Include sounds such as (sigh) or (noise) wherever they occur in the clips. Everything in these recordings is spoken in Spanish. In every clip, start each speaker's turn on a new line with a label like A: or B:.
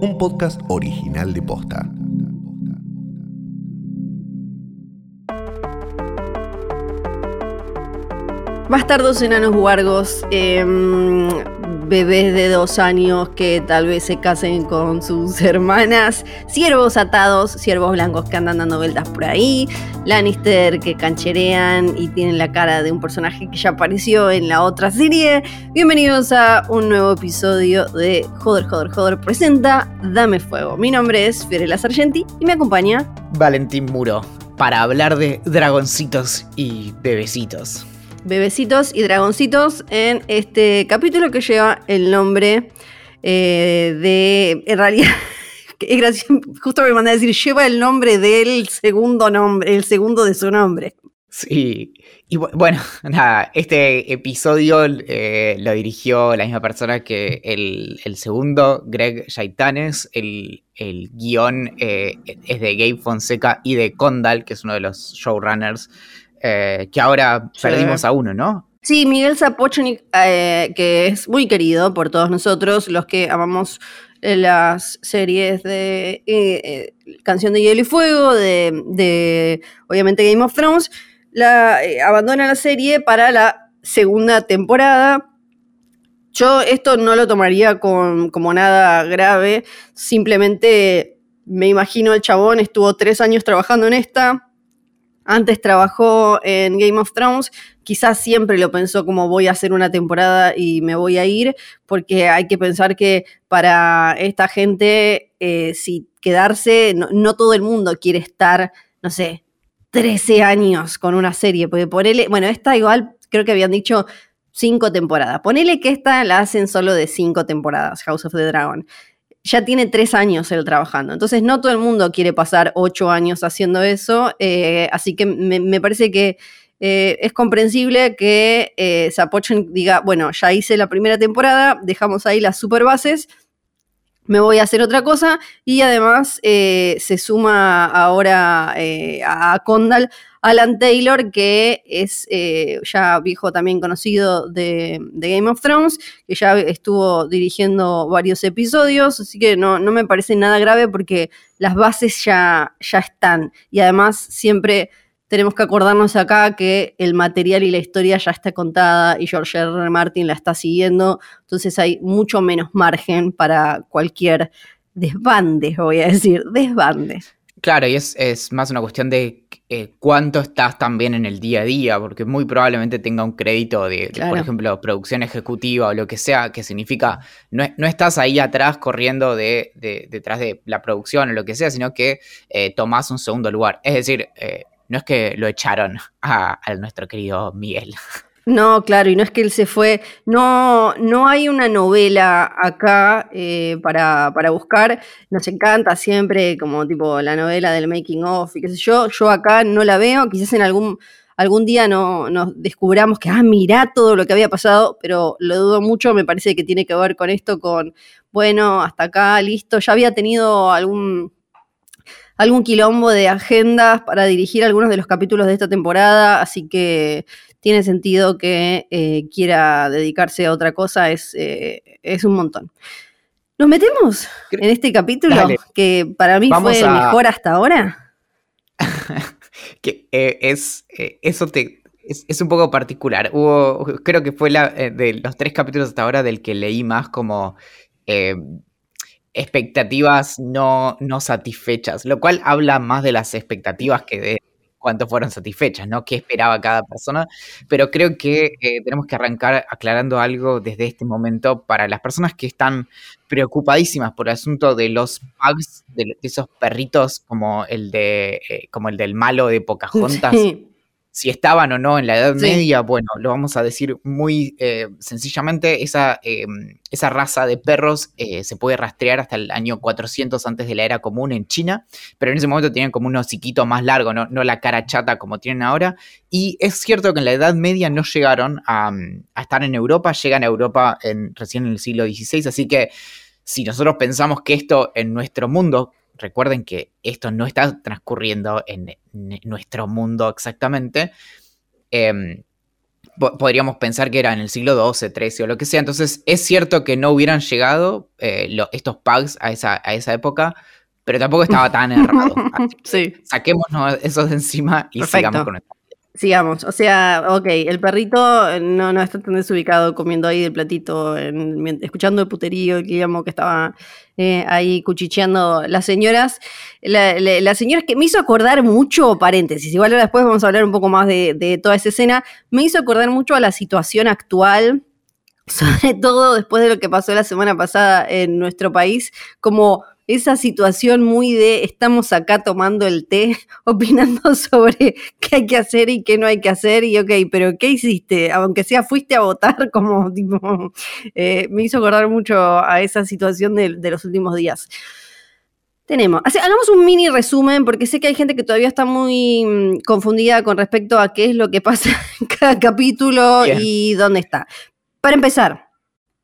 A: un podcast original de Posta.
B: Bastardos enanos huargos, em, bebés de dos años que tal vez se casen con sus (laughs) hermanas, ciervos atados, ciervos blancos que andan dando vueltas por ahí, Lannister que cancherean y tienen la cara de un personaje que ya apareció en la otra serie. Bienvenidos a un nuevo episodio de Joder, Joder, Joder presenta Dame Fuego. Mi nombre es Fiorella Sargenti y me acompaña
C: Valentín Muro para hablar de dragoncitos y bebecitos
B: bebecitos y dragoncitos en este capítulo que lleva el nombre eh, de. En realidad. (laughs) justo me mandé a decir, lleva el nombre del segundo nombre, el segundo de su nombre.
C: Sí, y bueno, (laughs) nada, este episodio eh, lo dirigió la misma persona que el, segundo, Greg Yaitanes. El, el guion eh, es de Gabe Fonseca y de Condal, que es uno de los showrunners eh, que ahora perdimos a uno, ¿no?
B: Sí, Miguel Zapochnik, eh, que es muy querido por todos nosotros, los que amamos eh, las series de Canción de Hielo y Fuego, de, obviamente Game of Thrones, la, abandona la serie para la segunda temporada. Yo esto no lo tomaría como nada grave, simplemente me imagino el chabón estuvo tres años trabajando en esta, antes trabajó en Game of Thrones, quizás siempre lo pensó como voy a hacer una temporada y me voy a ir, porque hay que pensar que para esta gente, eh, si quedarse, no, todo el mundo quiere estar, no sé, 13 años con una serie, porque ponele, bueno, esta igual creo que habían dicho cinco temporadas. Ponele que esta la hacen solo de cinco temporadas, House of the Dragon ya tiene tres años él trabajando. Entonces no todo el mundo quiere pasar ocho años haciendo eso, eh, así que me, parece que eh, es comprensible que eh, diga, bueno, ya hice la primera temporada, dejamos ahí las super bases, me voy a hacer otra cosa y además eh, se suma ahora a Condal Alan Taylor, que es eh, ya viejo también conocido de, Game of Thrones, que ya estuvo dirigiendo varios episodios, así que no, no me parece nada grave porque las bases ya, ya están. Y además siempre tenemos que acordarnos acá que el material y la historia ya está contada y George R. R. Martin la está siguiendo, entonces hay mucho menos margen para cualquier desbande, voy a decir, desbande.
C: Claro, y es, es más una cuestión de eh, cuánto estás también en el día a día, porque muy probablemente tenga un crédito de, por ejemplo, producción ejecutiva o lo que sea, que significa no, no estás ahí atrás corriendo de, detrás de la producción o lo que sea, sino que eh, tomás un segundo lugar. Es decir, eh, no es que lo echaron a nuestro querido Miguel.
B: No, claro, y no es que él se fue, no, no hay una novela acá eh, para, buscar, nos encanta siempre como tipo la novela del making of y qué sé yo, yo acá no la veo, quizás en algún, algún día no, nos descubramos que, ah, mirá todo lo que había pasado, pero lo dudo mucho, me parece que tiene que ver con esto, con, bueno, hasta acá, listo, ya había tenido algún algún quilombo de agendas para dirigir algunos de los capítulos de esta temporada, así que tiene sentido que eh, quiera dedicarse a otra cosa, es, eh, es un montón. ¿Nos metemos en este capítulo que para mí fue el mejor hasta ahora? (laughs)
C: que eh, es, eso te, es, un poco particular. Hubo, creo que fue la, de los tres capítulos hasta ahora del que leí más como expectativas no, no satisfechas, lo cual habla más de las expectativas que de cuánto fueron satisfechas, ¿no? ¿Qué esperaba cada persona? Pero creo que eh, tenemos que arrancar aclarando algo desde este momento para las personas que están preocupadísimas por el asunto de los bugs, de, esos perritos como el de eh, como el del malo de Pocahontas si estaban o no en la Edad Media, bueno, lo vamos a decir muy eh, sencillamente, esa, eh, esa, raza de perros eh, se puede rastrear hasta el año 400 antes de la era común en China, pero en ese momento tenían como un hociquito más largo, no, la cara chata como tienen ahora, y es cierto que en la Edad Media no llegaron a, estar en Europa, llegan a Europa en, recién en el siglo XVI, así que si nosotros pensamos que esto en nuestro mundo recuerden que esto no está transcurriendo en, nuestro mundo exactamente. Em, podríamos pensar que era en el siglo XII, XIII o lo que sea. Entonces, es cierto que no hubieran llegado eh, estos pugs a esa, a esa época, pero tampoco estaba tan (laughs) errado.
B: sí.
C: Saquémonos eso de encima y sigamos con esto.
B: Sigamos, o sea, ok, el perrito no, no está tan desubicado comiendo ahí del platito, escuchando el puterío, el Guillermo que estaba eh, ahí cuchicheando las señoras. La, la, señora que me hizo acordar mucho, paréntesis, igual después vamos a hablar un poco más de toda esa escena, me hizo acordar mucho a la situación actual sobre todo después de lo que pasó la semana pasada en nuestro país, como esa situación muy de estamos acá tomando el té, (laughs) opinando sobre qué hay que hacer y qué no hay que hacer, y ok, pero ¿qué hiciste? Aunque sea fuiste a votar, (laughs) como tipo, eh, me hizo acordar mucho a esa situación de, los últimos días. Tenemos, hagamos un mini resumen porque sé que hay gente que todavía está muy mm, confundida con respecto a qué es lo que pasa (laughs) en cada capítulo y dónde está. Para empezar,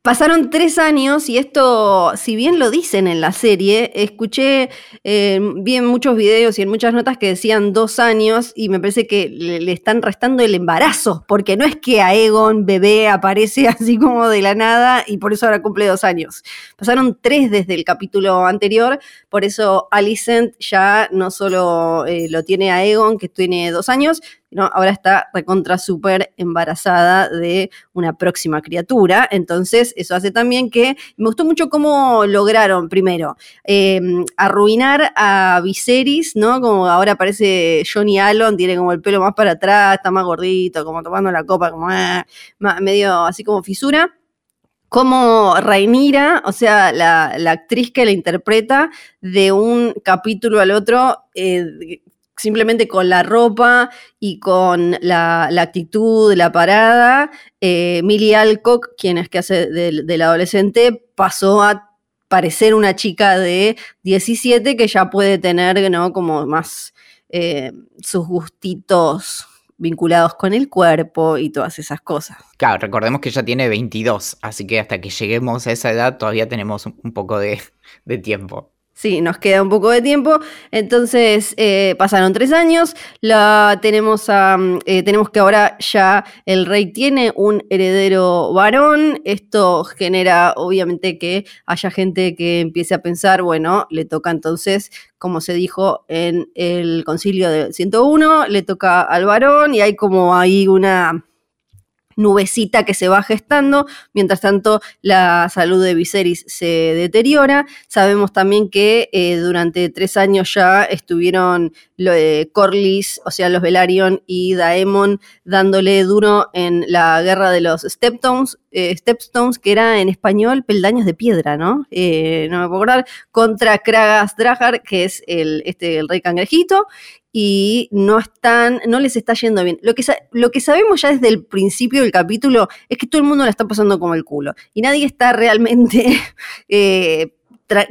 B: Pasaron tres años y esto, si bien lo dicen en la serie, escuché eh, bien muchos videos y en muchas notas que decían dos años y me parece que le, están restando el embarazo, porque no es que a Egon bebé aparece (laughs) así como de la nada y por eso ahora cumple dos años. Pasaron tres desde el capítulo anterior, por eso Alicent ya no solo eh, lo tiene a Egon, que tiene dos años, ahora está recontra súper embarazada de una próxima criatura. Entonces, eso hace también que me gustó mucho cómo lograron, primero, em, arruinar a Viserys, ¿no? Como ahora parece Johnny Allen, tiene como el pelo más para atrás, está más gordito, como tomando la copa, como ah, medio así como fisura como Rainira, o sea, la, actriz que la interpreta, de un capítulo al otro, eh, simplemente con la ropa y con la, actitud, la parada, eh, Millie Alcock, quien es que hace del, adolescente, pasó a parecer una chica de 17 que ya puede tener, ¿no? Como más eh, sus gustitos vinculados con el cuerpo y todas esas cosas.
C: Claro, recordemos que ella tiene 22, así que hasta que lleguemos a esa edad todavía tenemos un poco de tiempo.
B: Sí, nos queda un poco de tiempo. Entonces, eh, pasaron tres años. La tenemos, a, eh, tenemos que ahora ya el rey tiene un heredero varón. Esto genera, obviamente, que haya gente que empiece a pensar, bueno, le toca entonces, como se dijo en el concilio del 101, le toca al varón y hay como ahí una nubecita que se va gestando. Mientras tanto, la salud de Viserys se deteriora. Sabemos también que eh, durante tres años ya estuvieron eh, Corlys, o sea, los Velaryon y Daemon dándole duro en la guerra de los Stepstones, eh, Stepstones que era en español peldaños de piedra, ¿no? no me puedo acordar, contra Kragas Dragar, que es el, este, el rey cangrejito, y no están, no les está yendo bien. Lo que, lo que sabemos ya desde el principio del capítulo es que todo el mundo la está pasando como el culo y nadie está realmente (laughs) eh,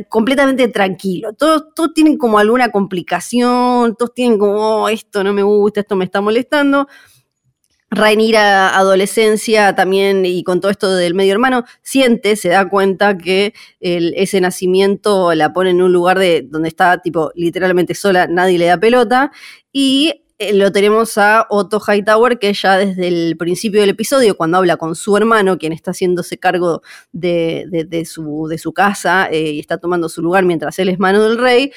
B: completamente tranquilo. Todos, todos, tienen como alguna complicación, todos tienen como, oh, esto no me gusta, esto me está molestando. Rainira adolescencia también y con todo esto del medio hermano, siente, se da cuenta que ese nacimiento la pone en un lugar de donde está tipo literalmente sola, nadie le da pelota y lo tenemos a Otto Hightower, que ya desde el principio del episodio, cuando habla con su hermano, quien está haciéndose cargo de, su, de su, casa eh, y está tomando su lugar mientras él es mano del rey,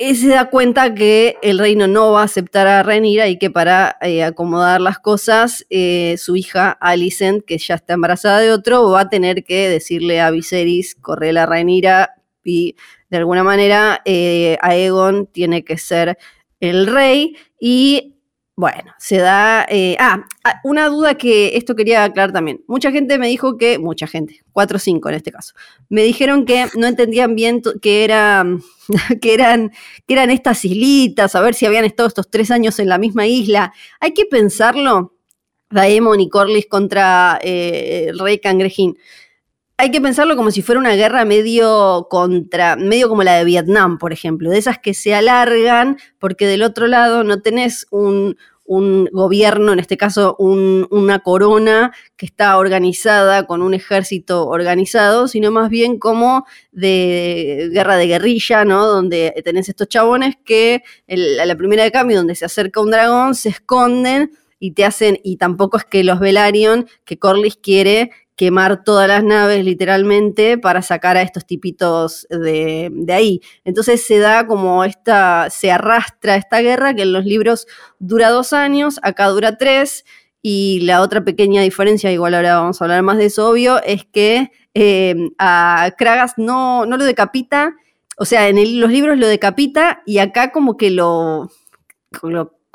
B: y se da cuenta que el reino no va a aceptar a Renira y que para eh, acomodar las cosas, eh, su hija Alicent, que ya está embarazada de otro, va a tener que decirle a Viserys, corre la Renira y de alguna manera eh, Aegon tiene que ser el rey y bueno, se da... Eh, ah, ah, una duda que esto quería aclarar también. Mucha gente me dijo que, mucha gente, cuatro o cinco en este caso, me dijeron que no entendían bien que, era, (laughs) que, eran, que eran estas islitas, a ver si habían estado estos tres años en la misma isla. Hay que pensarlo, Daemon y Corlys contra eh, el rey Cangrejín hay que pensarlo como si fuera una guerra medio contra, medio como la de Vietnam, por ejemplo, de esas que se alargan, porque del otro lado no tenés un, gobierno, en este caso una corona que está organizada con un ejército organizado, sino más bien como de guerra de guerrilla, ¿no? Donde tenés estos chabones que a la primera de cambio, donde se acerca un dragón, se esconden y te hacen, y tampoco es que los Velaryon, que Corlys quiere quemar todas las naves literalmente para sacar a estos tipitos de, de, ahí. Entonces se da como esta, se arrastra esta guerra que en los libros dura dos años, acá dura tres, y la otra pequeña diferencia, igual ahora vamos a hablar más de eso, obvio, es que eh, a Kragas no, no lo decapita, o sea, en los libros lo decapita y acá como que lo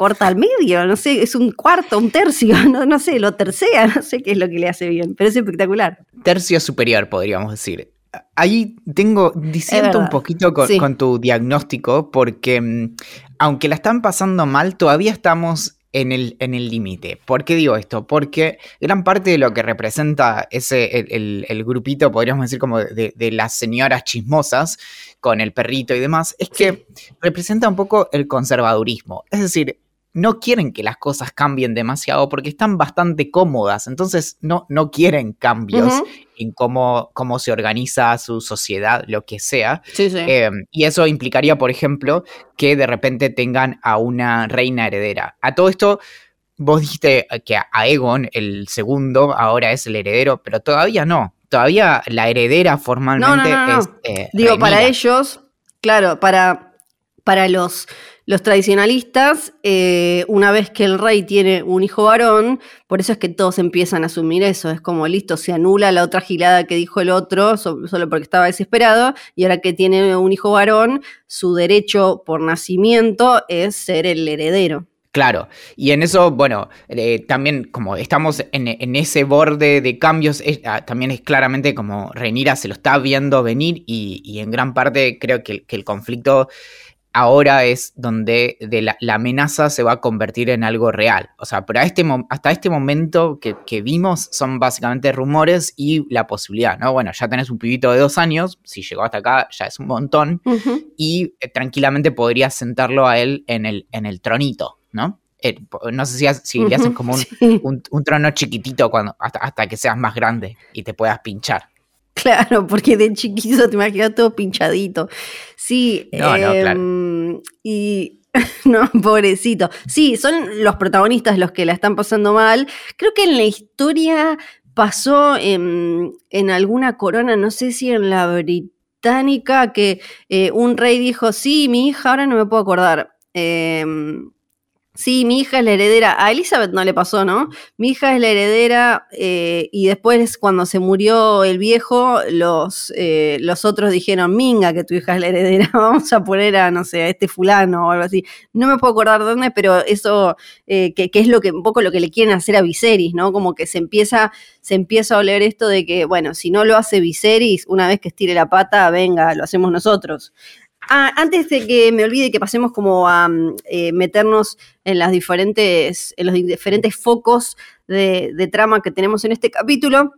B: corta al medio, no sé, es un cuarto, un tercio, (laughs) no, no sé, lo tercea, no sé qué es lo que le hace bien, pero es espectacular.
C: Tercio superior, podríamos decir. Ahí tengo, diciendo un poquito con, con, tu diagnóstico, porque mm, aunque la están pasando mal, todavía estamos en el en límite. ¿Por qué digo esto? Porque gran parte de lo que representa ese, el, grupito, podríamos decir como de, de, las señoras chismosas con el perrito y demás, es que representa un poco el conservadurismo. Es decir, no quieren que las cosas cambien demasiado porque están bastante cómodas, entonces no, no quieren cambios en cómo, cómo, se organiza su sociedad, lo que sea. Em, y eso implicaría, por ejemplo, que de repente tengan a una reina heredera. A todo esto, vos dijiste que a Aegon, el segundo, ahora es el heredero, pero todavía no. Todavía la heredera formalmente es...
B: Eh, Digo, para ellos, claro, para, para los los tradicionalistas, eh, una vez que el rey tiene un hijo varón, por eso es que todos empiezan a asumir eso, es como listo, se anula la otra gilada que dijo el otro solo porque estaba desesperado, y ahora que tiene un hijo varón, su derecho por nacimiento es ser el heredero.
C: Claro, y en eso, bueno, eh, también como estamos en, ese borde de cambios, ah, también es claramente como Renira se lo está viendo venir y, en gran parte creo que, que el conflicto ahora es donde de la, amenaza se va a convertir en algo real. O sea, pero este, hasta este momento que, vimos son básicamente rumores y la posibilidad, ¿no? Bueno, ya tenés un pibito de dos años, si llegó hasta acá ya es un montón, y eh, tranquilamente podrías sentarlo a él en el, en el tronito, ¿no? Eh, no sé si, si le haces como (laughs) un, trono chiquitito cuando, hasta, hasta que seas más grande y te puedas pinchar. (laughs)
B: Claro, porque de chiquito te imaginas todo pinchadito. Sí, no, no, claro. Em, y (laughs) no, pobrecito. Sí, son los protagonistas los que la están pasando mal. Creo que en la historia pasó en, en alguna corona, no sé si en la británica, que eh, un rey dijo, sí, mi hija, ahora no me puedo acordar. Eh, Sí, mi hija es la heredera. A Elizabeth no le pasó, ¿no? Mi hija es la heredera eh, y después cuando se murió el viejo, los, eh, los otros dijeron, Minga, que tu hija es la heredera, (laughs) vamos a poner a, no sé, a este fulano o algo así. No me puedo acordar dónde, pero eso, eh, que, es lo que, un poco lo que le quieren hacer a Viserys, ¿no? Como que se empieza, se empieza a oler esto de que, bueno, si no lo hace Viserys, una vez que estire la pata, venga, lo hacemos nosotros. Ah, antes de que me olvide que pasemos como a mm, eh, meternos en en los diferentes focos de, trama que tenemos en este capítulo,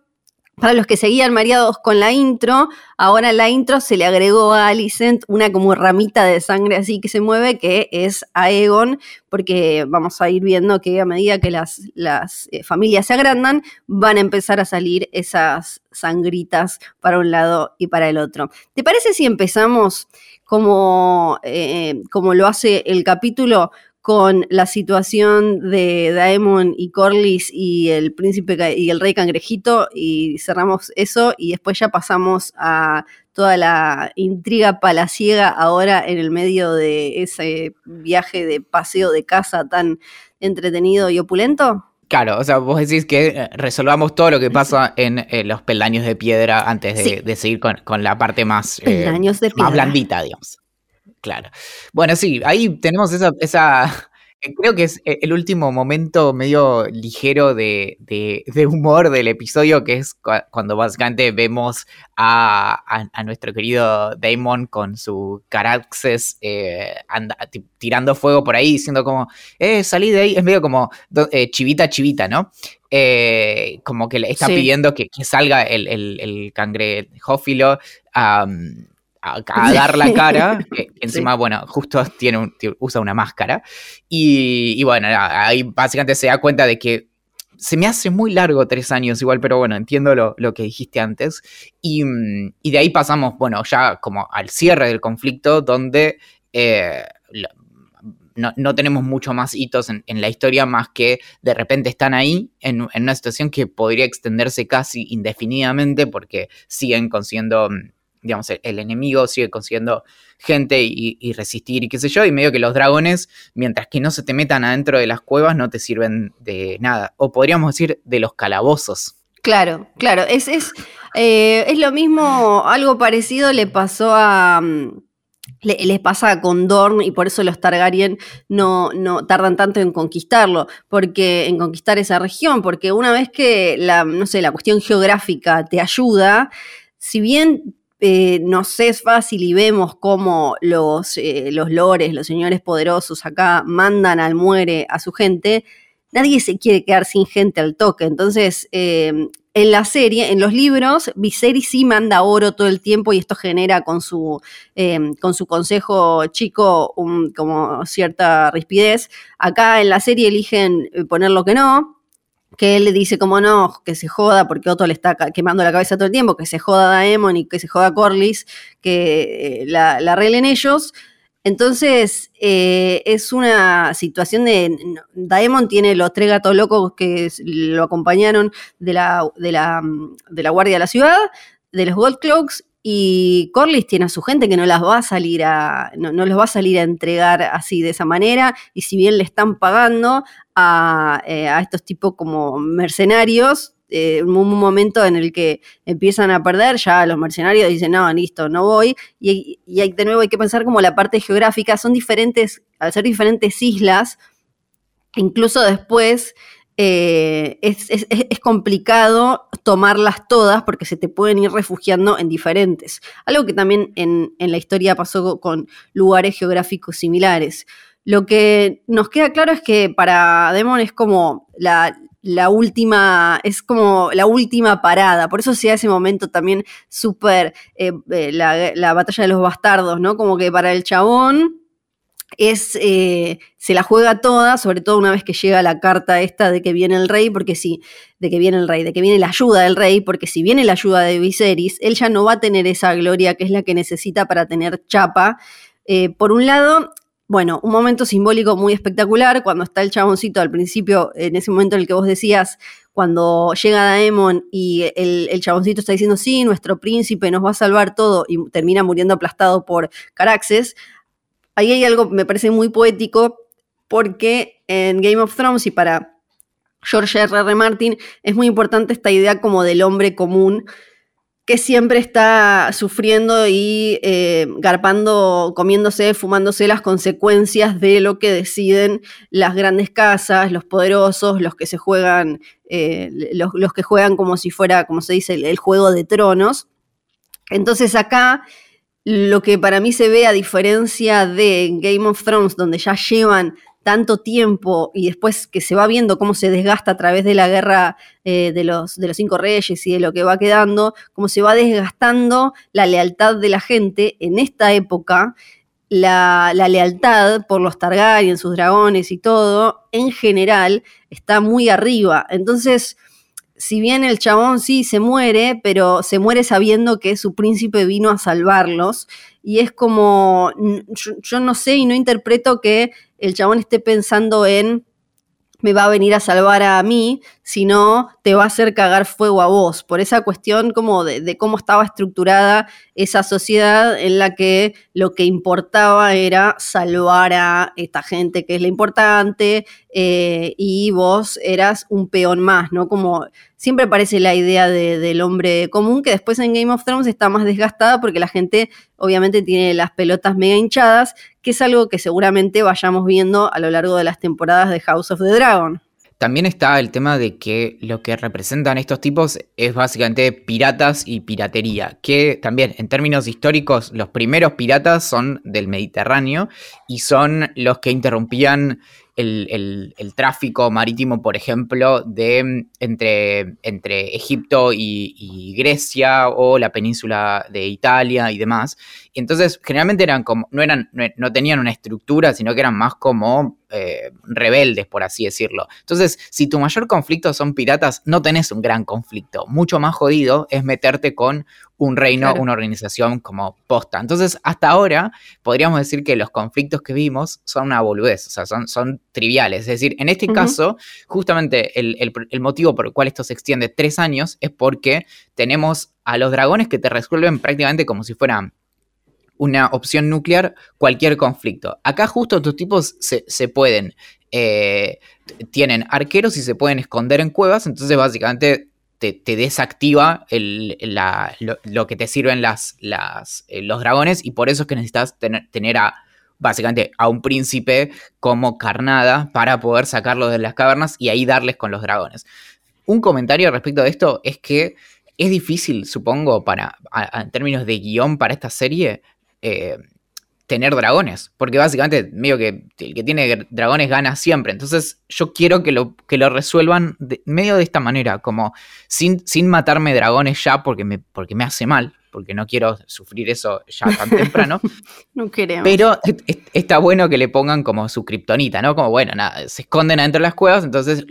B: para los que seguían mareados con la intro, ahora la intro se le agregó a Alicent una como ramita de sangre así que se mueve, que es Aegon, porque vamos a ir viendo que a medida que las, las eh, familias se agrandan, van a empezar a salir esas sangritas para un lado y para el otro. ¿Te parece si empezamos como, eh, como lo hace el capítulo con la situación de Daemon y Corlys y el príncipe y el rey cangrejito y cerramos eso y después ya pasamos a toda la intriga palaciega ahora en el medio de ese viaje de paseo de casa tan entretenido y opulento?
C: Claro, o sea, vos decís que eh, resolvamos todo lo que pasa en los peldaños de piedra antes de, seguir con, la parte más,
B: eh,
C: más blandita, digamos. Claro. Bueno, sí, ahí tenemos esa, esa eh, creo que es el último momento medio ligero de, humor del episodio, que es cuando básicamente vemos a, nuestro querido Damon con su Caraxes tirando fuego por ahí, diciendo como, eh, salí de ahí, es medio como eh, chivita, chivita, ¿no? Eh, como que le está pidiendo que, salga el, el, cangrejófilo a, dar la cara, que (laughs) encima, bueno, justo tiene usa una máscara, y, bueno, ahí básicamente se da cuenta de que se me hace muy largo tres años igual, pero bueno, entiendo lo, que dijiste antes. Y, y, de ahí pasamos, bueno, ya como al cierre del conflicto, donde eh, no, tenemos mucho más hitos en, la historia más que de repente están ahí en, una situación que podría extenderse casi indefinidamente porque siguen consiguiendo, digamos, el, enemigo sigue consiguiendo gente y, resistir y qué sé yo, y medio que los dragones, mientras que no se te metan adentro de las cuevas, no te sirven de nada. O podríamos decir de los calabozos.
B: Claro, claro, es, es, eh, es lo mismo, algo parecido le pasó a... Mm, les pasa con Dorn y por eso los Targaryen no, no tardan tanto en conquistarlo, porque en conquistar esa región, porque una vez que la, no sé, la cuestión geográfica te ayuda, si bien eh, nos es fácil y vemos cómo los, eh, los lores, los señores poderosos acá mandan al muere a su gente, nadie se quiere quedar sin gente al toque. Entonces, eh, en la serie, en los libros, Viserys sí manda oro todo el tiempo y esto genera con su, em, con su consejo chico como cierta rispidez. Acá en la serie eligen eh, poner lo que no, que él le dice como no, que se joda porque Otto le está quemando la cabeza todo el tiempo, que se joda Daemon y que se joda Corlys, que eh, la, la arreglen ellos. Entonces, eh, es una situación de. Daemon tiene los tres gatos locos que lo acompañaron de la, de la, de la Guardia de la Ciudad, de los Gold Cloaks, y Corlys tiene a su gente que no las va a salir a. No, los va a salir a entregar así de esa manera. Y si bien le están pagando a, eh, a estos tipos como mercenarios, eh, un momento en el que empiezan a perder, ya los mercenarios dicen, no, listo, no voy, y de nuevo hay que pensar como la parte geográfica, son diferentes, al ser diferentes islas, incluso después eh, es, complicado tomarlas todas porque se te pueden ir refugiando en diferentes. Algo que también en, en, la historia pasó con lugares geográficos similares. Lo que nos queda claro es que para Demon es como la, la última, es como la última parada. Por eso se ese momento también súper eh, eh, la, batalla de los bastardos, ¿no? Como que para el chabón es, eh, se la juega toda, sobre todo una vez que llega la carta esta de que viene el rey, porque sí, de que viene el rey, de que viene la ayuda del rey, porque si viene la ayuda de Viserys, él ya no va a tener esa gloria que es la que necesita para tener chapa. por un lado, bueno, un momento simbólico muy espectacular cuando está el chaboncito al principio, en ese momento en el que vos decías, cuando llega Daemon y el, el, chaboncito está diciendo, sí, nuestro príncipe nos va a salvar todo y termina muriendo aplastado por Caraxes. Ahí hay algo me parece muy poético porque en Game of Thrones y para George R. R. Martin es muy importante esta idea como del hombre común que siempre está sufriendo y eh, garpando, comiéndose, fumándose las consecuencias de lo que deciden las grandes casas, los poderosos, los que se juegan, eh, los, que juegan como si fuera, como se dice, el, juego de tronos. Entonces acá lo que para mí se ve a diferencia de Game of Thrones, donde ya llevan tanto tiempo y después que se va viendo cómo se desgasta a través de la guerra eh, de, los, de los cinco reyes y de lo que va quedando, cómo se va desgastando la lealtad de la gente en esta época, la, la lealtad por los Targaryen, sus dragones y todo, en general, está muy arriba. Entonces, si bien el chabón sí se muere, pero se muere sabiendo que su príncipe vino a salvarlos. Y es como, yo, no sé y no interpreto que el chabón esté pensando en me va a venir a salvar a mí, sino te va a hacer cagar fuego a vos, por esa cuestión como de, cómo estaba estructurada esa sociedad en la que lo que importaba era salvar a esta gente que es la importante eh, y vos eras un peón más, ¿no? Como siempre parece la idea del hombre común, que después en Game of Thrones está más desgastada porque la gente obviamente tiene las pelotas mega hinchadas, que es algo que seguramente vayamos viendo a lo largo de las temporadas de House of the Dragon.
C: También está el tema de que lo que representan estos tipos es básicamente piratas y piratería, que también en términos históricos los primeros piratas son del Mediterráneo y son los que interrumpían el, tráfico marítimo, por ejemplo, de entre, entre Egipto y, Grecia o la península de Italia y demás. Y entonces, generalmente eran como, no eran, no tenían una estructura, sino que eran más como eh, rebeldes, por así decirlo. Entonces, si tu mayor conflicto son piratas, no tenés un gran conflicto. Mucho más jodido es meterte con un reino, una organización como posta. Entonces, hasta ahora podríamos decir que los conflictos que vimos son una boludez, o sea, son, son triviales. Es decir, en este caso, justamente el, el motivo por el cual esto se extiende tres años es porque tenemos a los dragones que te resuelven prácticamente como si fueran una opción nuclear cualquier conflicto. Acá justo estos tipos se, pueden, eh, tienen arqueros y se pueden esconder en cuevas, entonces básicamente te, desactiva lo, que te sirven las, eh, los dragones y por eso es que necesitas tener, a básicamente a un príncipe como carnada para poder sacarlos de las cavernas y ahí darles con los dragones. Un comentario respecto de esto es que es difícil, supongo, para, en términos de guion para esta serie, eh, tener dragones. Porque básicamente, medio que el que tiene dragones gana siempre. Entonces, yo quiero que lo, que lo resuelvan medio de esta manera, como sin, sin matarme dragones ya porque me, porque me hace mal porque no quiero sufrir eso ya tan temprano. (laughs)
B: no queremos.
C: Pero está bueno que le pongan como su kriptonita, ¿no? Como, bueno, nada, se esconden adentro de las cuevas, entonces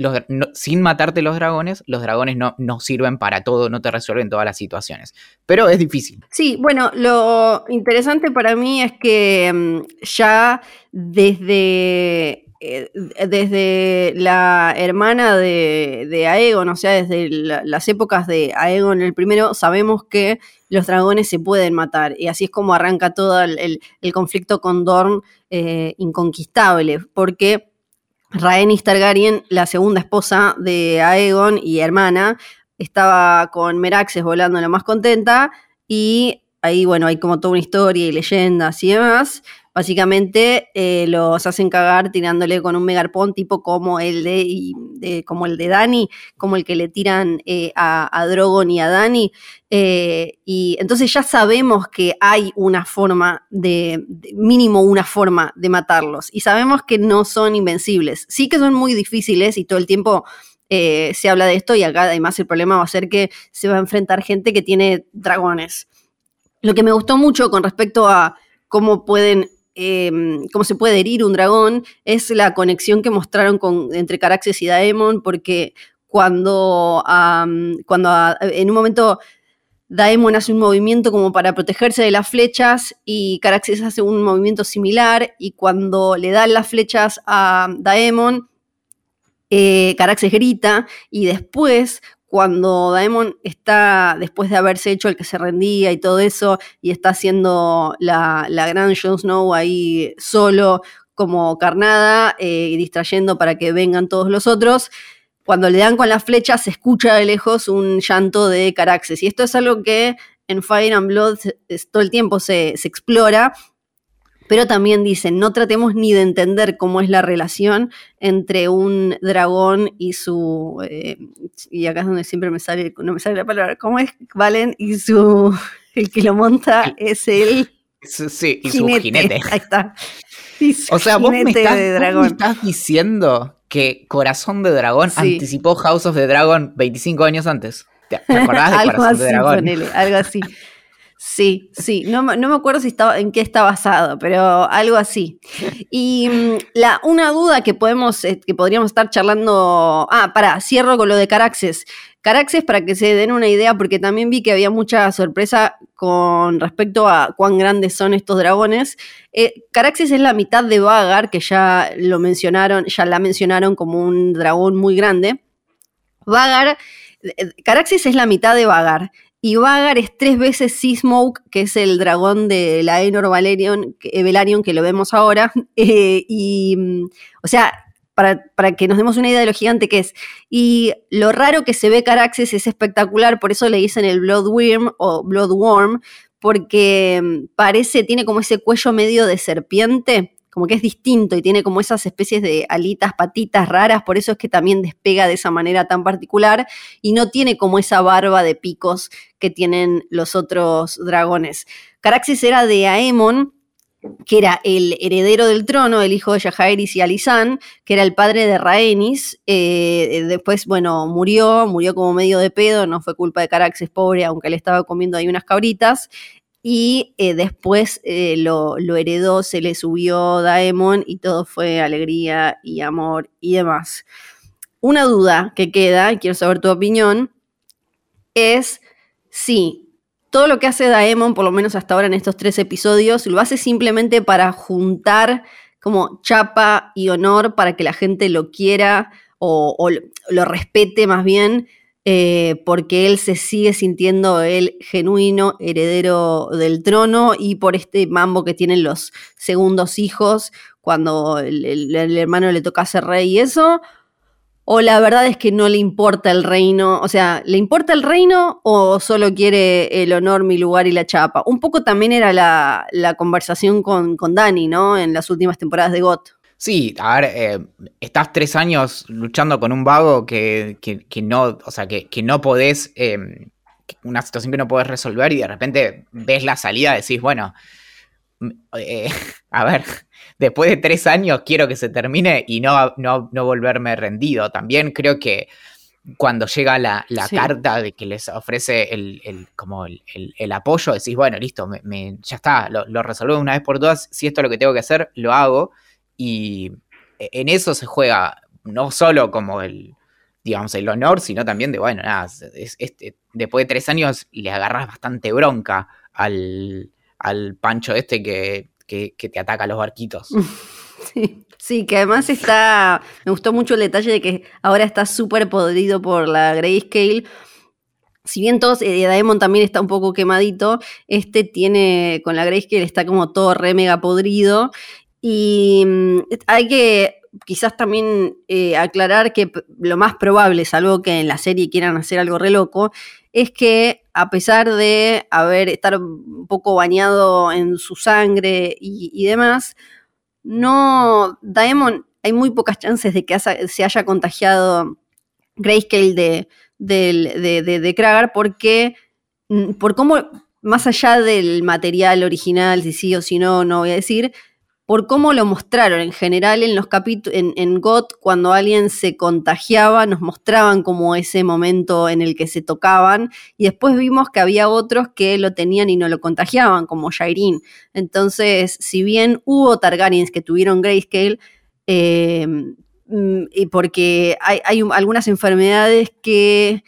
C: sin matarte los dragones, los dragones no, no sirven para todo, no te resuelven todas las situaciones. Pero es difícil.
B: Sí, bueno, lo interesante para mí es que mm, ya desde eh, desde la hermana de, Aegon, o sea, desde las épocas de Aegon el primero, sabemos que los dragones se pueden matar. Y así es como arranca todo el, conflicto con Dorn eh, inconquistable, porque Rhaenys Targaryen, la segunda esposa de Aegon y hermana, estaba con Meraxes volando la más contenta y ahí, bueno, hay como toda una historia y leyendas y demás. Básicamente eh, los hacen cagar tirándole con un megarpón tipo como el de, como el de Dani, como el que le tiran eh, a, Drogon y a Dani. Eh, y entonces ya sabemos que hay una forma de, mínimo una forma de matarlos. Y sabemos que no son invencibles. Sí que son muy difíciles y todo el tiempo se habla de esto y acá además el problema va a ser que se va a enfrentar gente que tiene dragones. Lo que me gustó mucho con respecto a cómo pueden Em, cómo se puede herir un dragón, es la conexión que mostraron entre Caraxes y Daemon, porque cuando, cuando en un momento Daemon hace un movimiento como para protegerse de las flechas y Caraxes hace un movimiento similar y cuando le dan las flechas a Daemon, eh, Caraxes grita y después cuando Daemon está, después de haberse hecho el que se rendía y todo eso, y está haciendo la, gran Jon Snow ahí solo como carnada eh, y distrayendo para que vengan todos los otros, cuando le dan con la flecha se escucha de lejos un llanto de Caraxes. Y esto es algo que en Fire and Blood todo el tiempo se, se explora pero también dicen, no tratemos ni de entender cómo es la relación entre un dragón y su, eh, y acá es donde siempre me sale, no me sale la palabra, ¿cómo es Valen y su, (laughs) el que lo monta es el...
C: Sí, y su jinete. (laughs)
B: Ahí está.
C: o sea, vos me, estás, diciendo que Corazón de Dragón anticipó House of the Dragon 25 años antes. ¿Te, acordás de (laughs) Corazón de Dragón?
B: algo así. Sí, sí, no, no, me acuerdo si estaba, en qué está basado, pero algo así. Y mm, la, una duda que podemos, eh, que podríamos estar charlando. Ah, para, cierro con lo de Caraxes. Caraxes, para que se den una idea, porque también vi que había mucha sorpresa con respecto a cuán grandes son estos dragones. Eh, Caraxes es la mitad de Vagar, que ya lo mencionaron, ya la mencionaron como un dragón muy grande. Vagar, eh, Caraxes es la mitad de Vagar. Y Vagar es tres veces Seasmoke, que es el dragón de la Enor Valerion, Velaryon, que lo vemos ahora. (laughs) Eh, y, mm, o sea, para, que nos demos una idea de lo gigante que es. Y lo raro que se ve Caraxes es espectacular, por eso le dicen el Bloodworm o Bloodworm, porque mm, parece, tiene como ese cuello medio de serpiente como que es distinto y tiene como esas especies de alitas, patitas raras, por eso es que también despega de esa manera tan particular y no tiene como esa barba de picos que tienen los otros dragones. Caraxes era de Aemon, que era el heredero del trono, el hijo de Yajaeris y Alizán, que era el padre de Rhaenys. Eh, después, bueno, murió, murió como medio de pedo, no fue culpa de Caraxes, pobre, aunque le estaba comiendo ahí unas cabritas. Y eh, después eh, lo, lo, heredó, se le subió Daemon y todo fue alegría y amor y demás. Una duda que queda, y quiero saber tu opinión, es si todo lo que hace Daemon, por lo menos hasta ahora en estos tres episodios, lo hace simplemente para juntar como chapa y honor para que la gente lo quiera o, lo respete más bien, eh, porque él se sigue sintiendo el genuino heredero del trono y por este mambo que tienen los segundos hijos cuando el, hermano le toca ser rey y eso, o la verdad es que no le importa el reino, o sea, ¿le importa el reino o solo quiere el honor, mi lugar y la chapa? Un poco también era la, conversación con, con Dani, ¿no? En las últimas temporadas de GOT.
C: Sí, a ver, eh, estás tres años luchando con un vago que, no, o sea, que, no podés, em, una situación que no podés resolver y de repente ves la salida y decís, bueno, eh, (laughs) a ver, después de tres años quiero que se termine y no, no, volverme rendido. También creo que cuando llega la, carta de que les ofrece el, como el, apoyo, decís, bueno, listo, me, ya está, lo, lo resolvemos una vez por todas, si esto es lo que tengo que hacer, lo hago. Y e, en eso se juega no solo como el, digamos, el honor, sino también de, bueno, nada, este, después de tres años le agarras bastante bronca al, pancho este que, te ataca a los barquitos. (laughs)
B: Sí. que además está, me gustó mucho el detalle de que ahora está súper podrido por la Grayscale. Si bien todos, eh, Daemon también está un poco quemadito, este tiene, con la Grayscale está como todo re mega podrido y mm, hay que quizás también eh, aclarar que lo más probable, salvo que en la serie quieran hacer algo re loco, es que a pesar de haber estar un poco bañado en su sangre y, demás, no, Daemon, hay muy pocas chances de que se haya contagiado Grayscale de, de, de, de Kragar porque mm, por cómo, más allá del material original, si sí o si no, no voy a decir, por cómo lo mostraron. En general, en los capítulos, en, GOT, cuando alguien se contagiaba, nos mostraban como ese momento en el que se tocaban, y después vimos que había otros que lo tenían y no lo contagiaban, como Shireen. Entonces, si bien hubo Targaryens que tuvieron Grayscale, eh, mm, y porque hay, algunas enfermedades que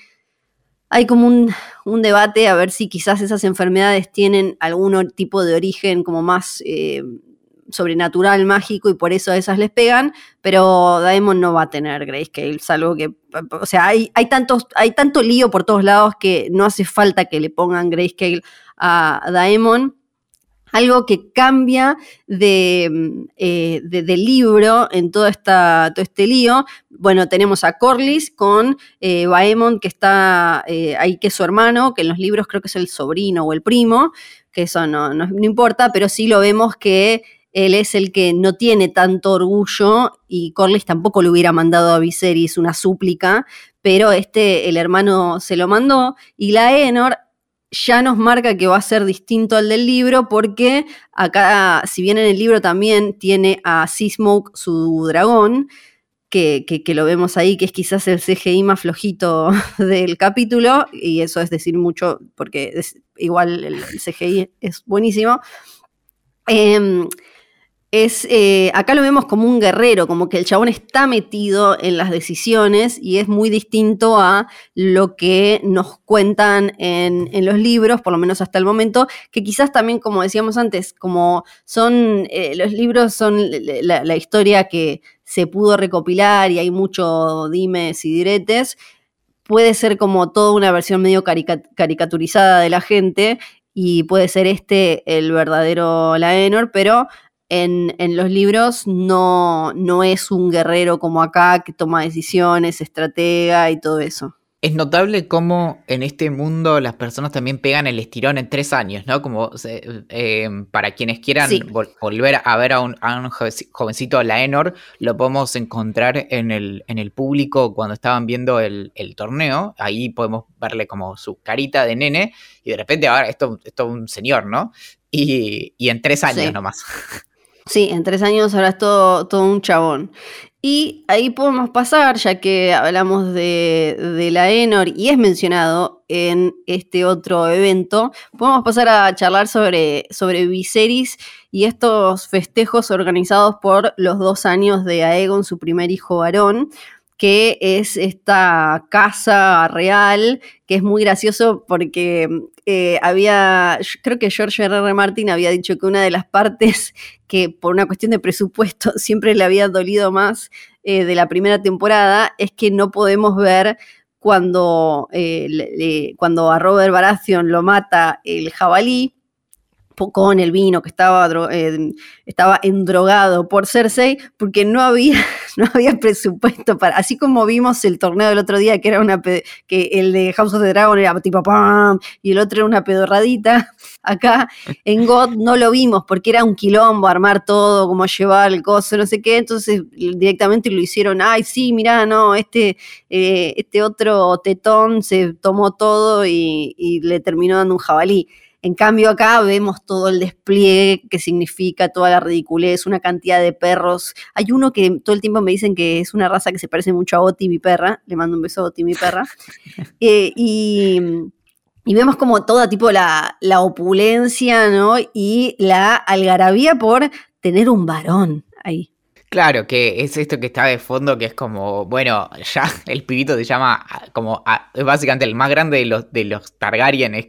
B: hay como un, un, debate a ver si quizás esas enfermedades tienen algún tipo de origen como más eh, sobrenatural, mágico, y por eso a esas les pegan, pero Daemon no va a tener Grayscale, salvo que, o sea, hay, hay, tantos, hay tanto lío por todos lados que no hace falta que le pongan Grayscale a Daemon. Algo que cambia de, eh, del libro en todo, esta, todo este lío. Bueno, tenemos a Corlys con eh, Baemon, que está eh, ahí, que es su hermano, que en los libros creo que es el sobrino o el primo, que eso no, no, no importa, pero sí lo vemos que él es el que no tiene tanto orgullo y Corlys tampoco le hubiera mandado a Viserys una súplica, pero este, el hermano se lo mandó y la Enor ya nos marca que va a ser distinto al del libro porque acá, si bien en el libro también tiene a Seasmoke, su dragón, que, lo vemos ahí, que es quizás el CGI más flojito (laughs) del capítulo, y eso es decir mucho porque igual el, CGI es buenísimo. Em, es, eh, acá lo vemos como un guerrero, como que el chabón está metido en las decisiones y es muy distinto a lo que nos cuentan en, los libros, por lo menos hasta el momento, que quizás también, como decíamos antes, como son, eh, los libros son la, historia que se pudo recopilar y hay mucho dimes y diretes, puede ser como toda una versión medio caricaturizada de la gente y puede ser este el verdadero Laenor, pero en, los libros no, no es un guerrero como acá que toma decisiones, estratega y todo eso.
C: Es notable cómo en este mundo las personas también pegan el estirón en tres años, ¿no? Como eh, para quienes quieran volver a ver a un, a un, jovencito Laenor, lo podemos encontrar en el, en el público cuando estaban viendo el, torneo. Ahí podemos verle como su carita de nene y de repente ahora esto, esto es un señor, ¿no? Y, en tres años nomás. (laughs)
B: Sí, en tres años ahora es todo, todo un chabón. Y ahí podemos pasar, ya que hablamos de, de, la Enor y es mencionado en este otro evento, podemos pasar a charlar sobre, sobre Viserys y estos festejos organizados por los dos años de Aegon, su primer hijo varón, que es esta casa real, que es muy gracioso porque eh, había, creo que George R. R. Martin había dicho que una de las partes (laughs) que por una cuestión de presupuesto (laughs) siempre le había dolido más eh, de la primera temporada es que no podemos ver cuando, eh, cuando a Robert Baratheon lo mata el jabalí, con el vino que estaba, eh, estaba endrogado por Cersei, porque no había, (laughs) no había presupuesto para, así como vimos el torneo del otro día, que era una que el de House of the Dragon era tipo ¡pam! y el otro era una pedorradita, (laughs) acá en God no lo vimos porque era un quilombo armar todo, como llevar el coso, no sé qué, entonces directamente lo hicieron, ay sí, mirá, no, este, eh, este otro tetón se tomó todo y, y le terminó dando un jabalí. En cambio acá vemos todo el despliegue que significa toda la ridiculez, una cantidad de perros. Hay uno que todo el tiempo me dicen que es una raza que se parece mucho a Oti, mi perra. Le mando un beso a Oti, mi perra. (laughs) Eh, y, vemos como toda tipo la, la opulencia, ¿no? Y la algarabía por tener un varón ahí.
C: Claro, que es esto que está de fondo, que es como, bueno, ya (laughs) el pibito se llama como, básicamente el más grande de los, de los Targaryen, es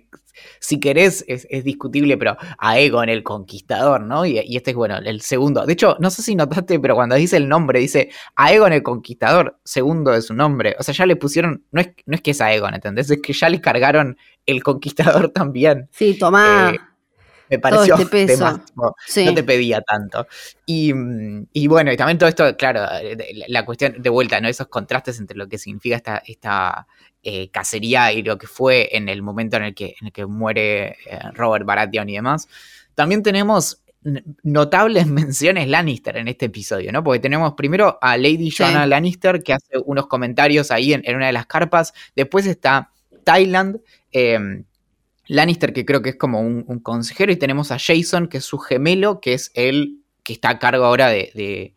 C: si querés, es, discutible, pero Aegon el Conquistador, ¿no? Y, este es, bueno, el segundo. De hecho, no sé si notaste, pero cuando dice el nombre, dice Aegon el Conquistador, segundo de su nombre. O sea, ya le pusieron, no es, no es que es Aegon, ¿entendés? Es que ya le cargaron el Conquistador (laughs) también.
B: Sí, tomá.
C: Eh, me pareció este No te pedía tanto. Y, bueno, y también todo esto, claro, la cuestión de vuelta, ¿no? Esos contrastes entre lo que significa esta, esta eh, cacería y lo que fue en el momento en el que, en el que muere eh, Robert Baratheon y demás. También tenemos notables (laughs) menciones Lannister en este episodio, ¿no? Porque tenemos primero a Lady Joanna Lannister que hace unos comentarios ahí en, una de las carpas. Después está Thailand. Em, Lannister, que creo que es como un, consejero, y tenemos a Jason, que es su gemelo, que es el que está a cargo ahora de,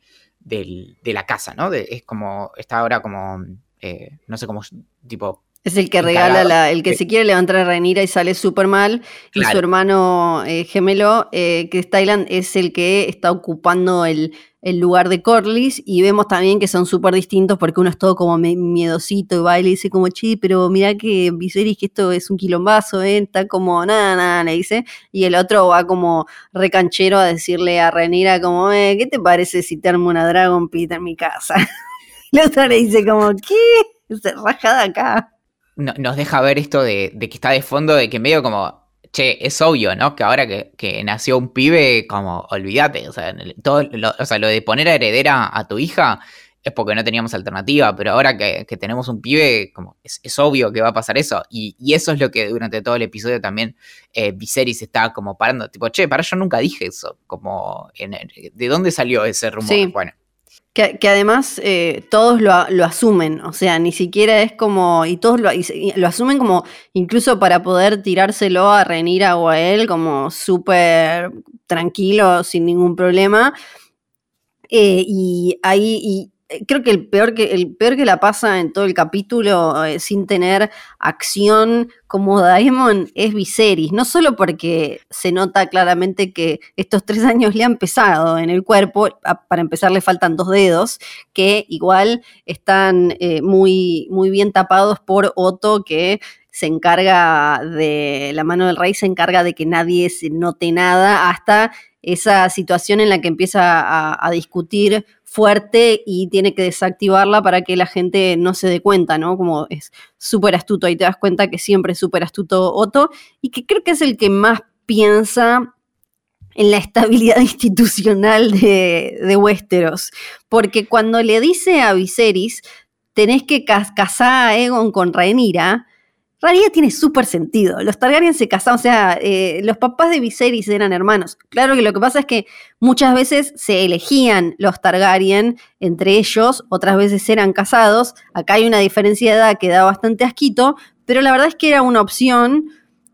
C: la casa, ¿no? es como, está ahora como eh, no sé cómo, tipo...
B: Es el que regala, la, el que se quiere levantar a Rhaenyra y sale súper mal. Y su hermano eh, gemelo, eh, que es Thailand, es el que está ocupando el, lugar de Corlys. Y vemos también que son súper distintos porque uno es todo como miedosito y va y le dice como, chi, pero mira que Viserys que esto es un quilombazo, ¿eh? Está como, nada, nada, le dice. Y el otro va como recanchero a decirle a Rhaenyra como, eh, ¿qué te parece si te armo una Dragon Pit en mi casa? (laughs) (laughs) La otra le dice como, ¿qué? Se rajada acá.
C: nos deja ver esto de, que está de fondo, de que medio como, che, es obvio, ¿no? Que ahora que, nació un pibe, como, olvídate, o sea, todo lo, o sea, lo de poner a heredera a tu hija es porque no teníamos alternativa, pero ahora que, tenemos un pibe, como es, obvio que va a pasar eso. Y, eso es lo que durante todo el episodio también eh, Viserys está como parando, tipo, che, para yo nunca dije eso, como, ¿de dónde salió ese rumor? Bueno.
B: Que, además eh, todos lo, asumen, o sea, ni siquiera es como, y todos lo, asumen como, incluso para poder tirárselo a Renira o a él, como súper tranquilo, sin ningún problema. Eh, y ahí, creo que el peor que, el peor que la pasa en todo el capítulo eh, sin tener acción como Daemon es Viserys, no solo porque se nota claramente que estos tres años le han pesado en el cuerpo, para empezar le faltan dos dedos, que igual están eh, muy, muy bien tapados por Otto, que se encarga de, la mano del rey se encarga de que nadie se note nada hasta esa situación en la que empieza a, discutir fuerte y tiene que desactivarla para que la gente no se dé cuenta, ¿no? Como es súper astuto, ahí te das cuenta que siempre es súper astuto Otto y que creo que es el que más piensa en la estabilidad (laughs) institucional de, Westeros, porque cuando le dice a Viserys, tenés que casar a Egon con Rhaenyra, realidad tiene súper sentido. Los Targaryen se casaban, o sea, eh, los papás de Viserys eran hermanos. Claro que lo que pasa es que muchas veces se elegían los Targaryen entre ellos, otras veces eran casados. Acá hay una diferencia de edad que da bastante asquito, pero la verdad es que era una opción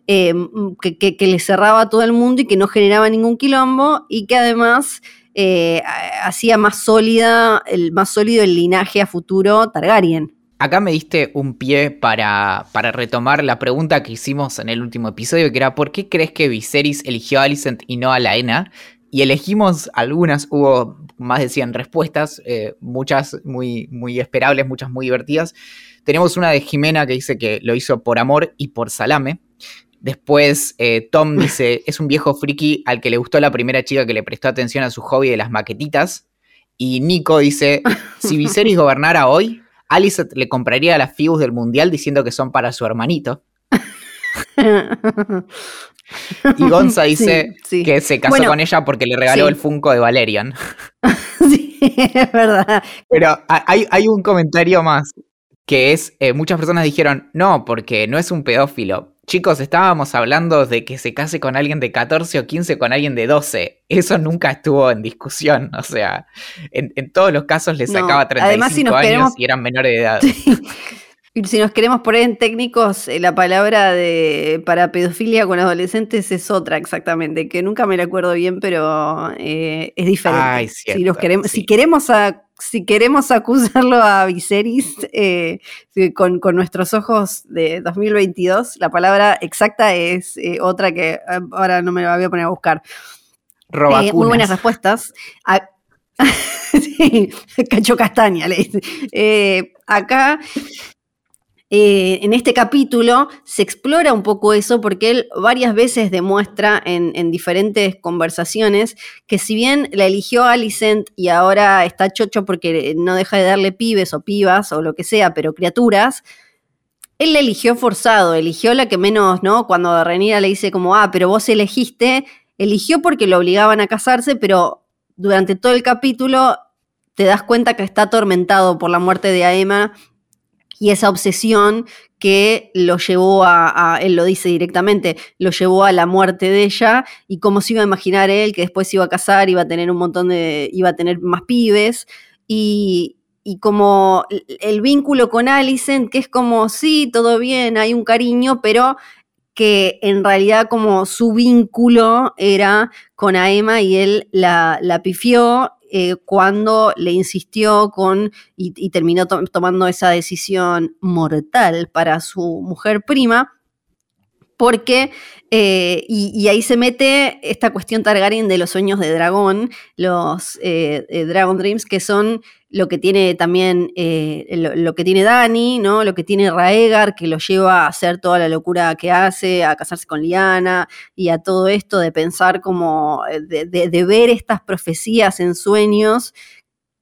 B: eh, que, le cerraba a todo el mundo y que no generaba ningún quilombo y que además eh, hacía más sólida, el más sólido el linaje a futuro Targaryen.
C: Acá me diste un pie para, para, retomar la pregunta que hicimos en el último episodio, que era ¿por qué crees que Viserys eligió a Alicent y no a Laena? Y elegimos algunas, hubo más de 100 respuestas, eh, muchas muy, muy esperables, muchas muy divertidas. Tenemos una de Jimena que dice que lo hizo por amor y por salame. Después eh, Tom (laughs) dice, es un viejo friki al que le gustó la primera chica que le prestó atención a su hobby de las maquetitas. Y Nico dice, si Viserys gobernara hoy, Alice le compraría las figuras del mundial diciendo que son para su hermanito. y Gonza (laughs) dice que se casó con ella porque le regaló el Funko de Valerian. (laughs)
B: sí, es verdad.
C: Pero hay, hay un comentario más que es, eh, muchas personas dijeron, no, porque no es un pedófilo. Chicos, estábamos hablando de que se case con alguien de 14 o 15 con alguien de 12. Eso nunca estuvo en discusión. O sea, en, todos los casos le sacaba 35 años y eran menores de edad. (laughs)
B: Si nos queremos poner en técnicos, eh, la palabra de para pedofilia con adolescentes es otra exactamente, que nunca me la acuerdo bien, pero eh, es diferente. si, nos queremos, si, queremos si queremos (laughs) acusarlo a Viserys eh, con, nuestros ojos de 2022, la palabra exacta es otra que ahora no me la voy a poner a buscar. muy buenas respuestas. (laughs) Sí, cacho castaña, le dice. acá eh, en este capítulo se explora un poco eso porque él varias veces demuestra en, diferentes conversaciones que si bien la eligió Alicent y ahora está chocho porque no deja de darle pibes o pibas o lo que sea, pero criaturas, él la eligió forzado, eligió la que menos, ¿no? Cuando Renira le dice como, ah, pero vos elegiste, eligió porque lo obligaban a casarse, pero durante todo el capítulo te das cuenta que está atormentado por la muerte de Aema y esa obsesión que lo llevó a, él lo dice directamente, lo llevó a la muerte de ella y cómo se iba a imaginar él que después se iba a casar, iba a tener un montón de, iba a tener más pibes y, y como el vínculo con Alicent, que es como, sí, todo bien, hay un cariño, pero que en realidad como su vínculo era con Aema y él la, la pifió eh, cuando le insistió con y, terminó tomando esa decisión mortal para su mujer prima, porque, eh, y, ahí se mete esta cuestión Targaryen de los sueños de dragón, los eh, Dragon Dreams, que son lo que tiene también, eh, lo, que tiene Dani, ¿no? Lo que tiene Raegar, que lo lleva a hacer toda la locura que hace, a casarse con Liana y a todo esto de pensar como, eh, de, ver estas profecías en sueños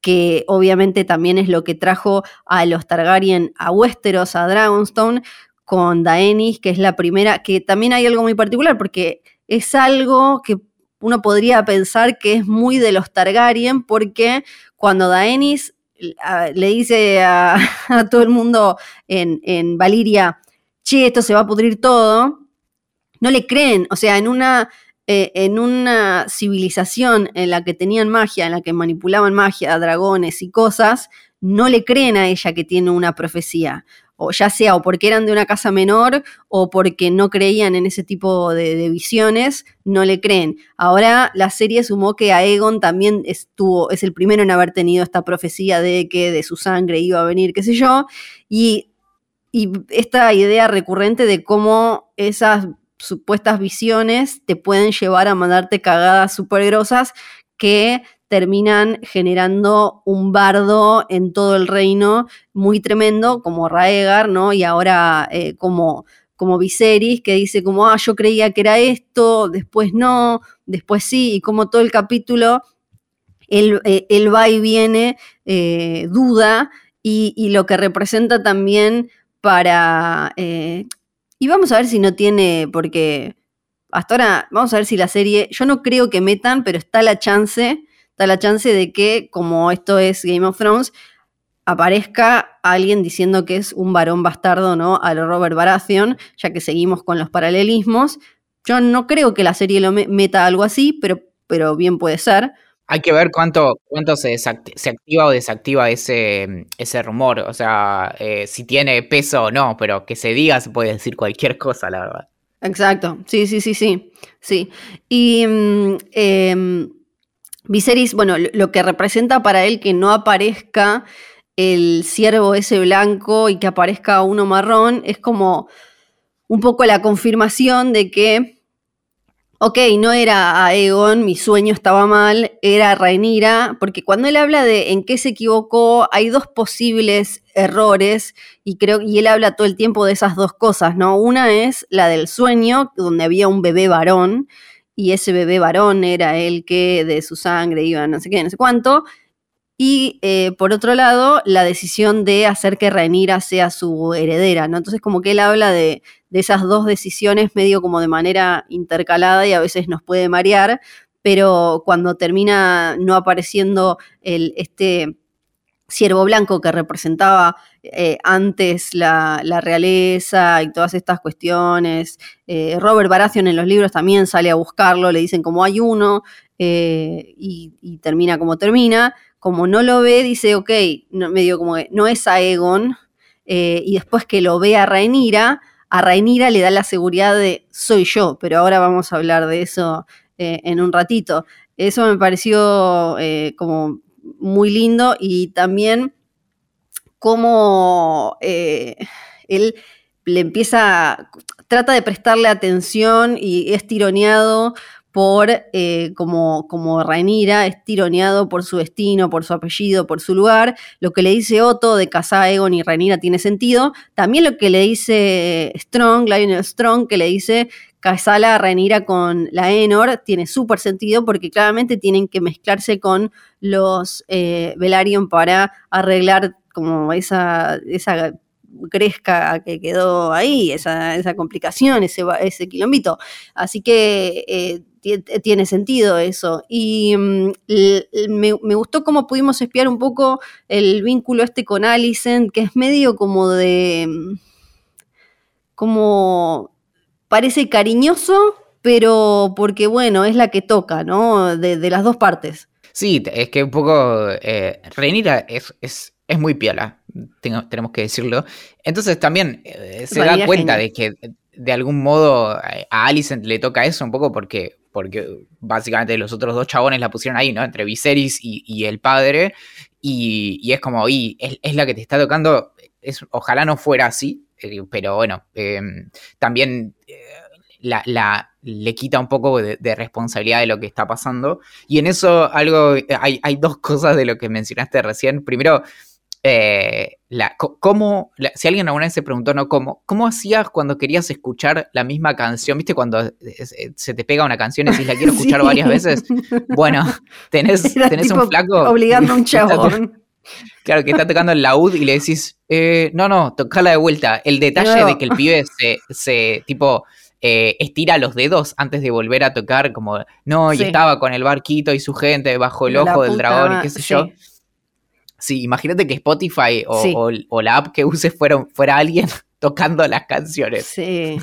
B: que obviamente también es lo que trajo a los Targaryen a Westeros, a Dragonstone, con Daenis, que es la primera, que también hay algo muy particular, porque es algo que uno podría pensar que es muy de los Targaryen, porque cuando Daenis le dice (laughs) a, todo el mundo en, en Valiria, che, esto se va a pudrir todo, no le creen, o sea, en una, eh, en una civilización en la que tenían magia, en la que manipulaban magia, dragones y cosas, no le creen a ella que tiene una profecía o ya sea o porque eran de una casa menor o porque no creían en ese tipo de, visiones, no le creen. Ahora la serie sumó que Aegon también estuvo, es el primero en haber tenido esta profecía de que de su sangre iba a venir, qué sé yo, y, y esta idea recurrente de cómo esas supuestas visiones te pueden llevar a mandarte cagadas súper grosas que terminan generando un bardo en todo el reino muy tremendo, como Raegar, ¿no? Y ahora eh, como, como Viserys, que dice como, ah, yo creía que era esto, después no, después sí, y como todo el capítulo, él, eh, va y viene, eh, duda, y, lo que representa también para... y vamos a ver si no tiene, porque hasta ahora, vamos a ver si la serie, yo no creo que metan, pero está la chance está la chance de que, como esto es Game of Thrones, aparezca alguien diciendo que es un varón bastardo, ¿no? A lo Robert Baratheon, ya que seguimos con los paralelismos. Yo no creo que la serie lo meta algo así, pero, pero bien puede ser.
C: Hay que ver cuánto, cuánto se, se activa o desactiva ese, ese rumor. O sea, eh, si tiene peso o no, pero que se diga se puede decir cualquier cosa, la verdad.
B: Exacto, sí, sí, sí, sí. sí. Y mm, em, Viserys, bueno, lo que representa para él que no aparezca el ciervo ese blanco y que aparezca uno marrón, es como un poco la confirmación de que, ok, no era Aegon, mi sueño estaba mal, era Rhaenyra, porque cuando él habla de en qué se equivocó, hay dos posibles errores y creo y él habla todo el tiempo de esas dos cosas, ¿no? Una es la del sueño, donde había un bebé varón y ese bebé varón era el que de su sangre iba no sé qué, no sé cuánto. Y eh, por otro lado, la decisión de hacer que Rhaenyra sea su heredera, ¿no? Entonces, como que él habla de, de esas dos decisiones medio como de manera intercalada y a veces nos puede marear, pero cuando termina no apareciendo el, este ciervo blanco que representaba eh, antes la, realeza y todas estas cuestiones. Eh, Robert Baratheon en los libros también sale a buscarlo, le dicen como hay uno eh, y, termina como termina. Como no lo ve, dice, ok, no, medio como que no es Aegon, y después que lo ve a Rhaenyra, a Rhaenyra le da la seguridad de soy yo, pero ahora vamos a hablar de eso en un ratito. Eso me pareció como muy lindo y también cómo eh, él le empieza, trata de prestarle atención y es tironeado por, eh, como, como es tironeado por su destino, por su apellido, por su lugar. Lo que le dice Otto de casar Egon y Rhaenyra tiene sentido. También lo que le dice Strong, Lionel Strong, que le dice Casala Rhaenyra con la Enor, tiene súper sentido porque claramente tienen que mezclarse con los eh, para arreglar como esa, esa crezca que quedó ahí, esa, esa complicación, ese, ese quilombito. Así que eh, tiene sentido eso. Y mm, me, gustó cómo pudimos espiar un poco el vínculo este con Alicent, que es medio como de. Mm, como. Parece cariñoso, pero porque, bueno, es la que toca, ¿no? De, las dos partes.
C: Sí, es que un poco. Eh, es, es, es, muy piola, tenemos que decirlo. Entonces también eh, se da cuenta de que de algún modo a Alicent le toca eso un poco porque porque básicamente los otros dos chabones la pusieron ahí, ¿no? Entre Viserys y, el padre, y, es como, y es, la que te está tocando, es, ojalá no fuera así, eh, pero bueno, em, también la, le quita un poco de, responsabilidad de lo que está pasando, y en eso algo, hay, hay dos cosas de lo que mencionaste recién, primero, eh, la, cómo, si alguien alguna vez se preguntó, ¿no? ¿Cómo, ¿Cómo hacías cuando querías escuchar la misma canción? ¿Viste cuando eh, eh, se te pega una canción y decís, la quiero (laughs) escuchar varias veces? Bueno, (laughs) tenés, tenés un flaco.
B: Obligando a un (laughs) chabón.
C: Claro, que está tocando el laúd y le decís, no, no, tocala de vuelta. El detalle de que el pibe se, se tipo, estira los dedos antes de volver a tocar, como, no, y estaba con el barquito y su gente bajo el ojo del dragón y qué sé yo. Sí, imagínate que Spotify o, la app que uses fuera, fuera alguien (laughs) tocando las canciones.
B: Sí.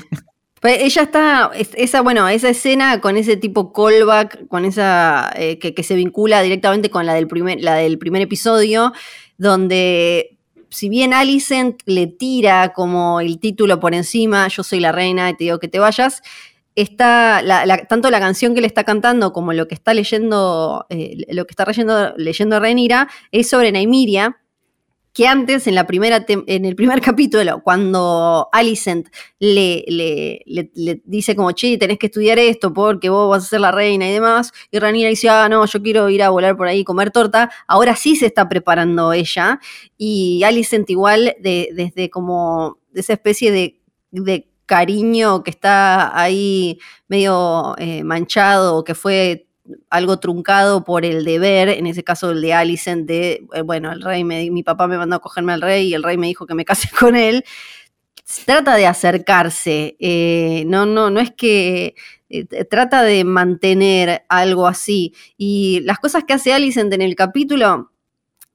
B: Pues ella está, esa, bueno, esa escena con ese tipo callback, con esa eh, que, se vincula directamente con la del primer, la del primer episodio, donde si bien Alicent le tira como el título por encima, yo soy la reina y te digo que te vayas, está tanto la canción que le está cantando como lo que está leyendo, eh, lo que está leyendo, leyendo Renira es sobre Naimiria, que antes, en, la primera en el primer (laughs) capítulo, cuando Alicent le, le, dice como, che, tenés que estudiar esto porque vos vas a ser la reina y demás, y Ranira dice, ah, no, yo quiero ir a volar por ahí y comer torta, ahora sí se está preparando ella, y Alicent igual de, desde como, de esa especie de, de cariño que está ahí medio eh, manchado, que fue algo truncado por el deber, en ese caso el de Alicent, de, eh, bueno, el rey, me, mi papá me mandó a cogerme al rey y el rey me dijo que me (laughs) case con él. trata de acercarse, eh, no, no, no es que trata de mantener algo así. Y las cosas que hace Alicent en el capítulo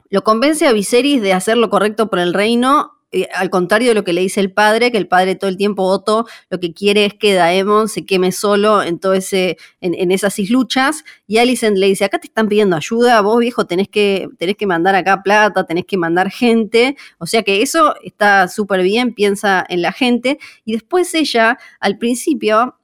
B: lo convence a Viserys de hacer lo correcto por el reino eh, al contrario de lo que le dice el padre, que el padre todo el tiempo, Otto, lo que quiere es que Daemon se queme solo en todo ese, en, esas isluchas, y Alicent le dice, acá te están pidiendo ayuda, vos viejo tenés que, tenés que mandar acá plata, tenés que mandar gente, o sea que eso está súper bien, piensa en la gente, y después ella, al principio,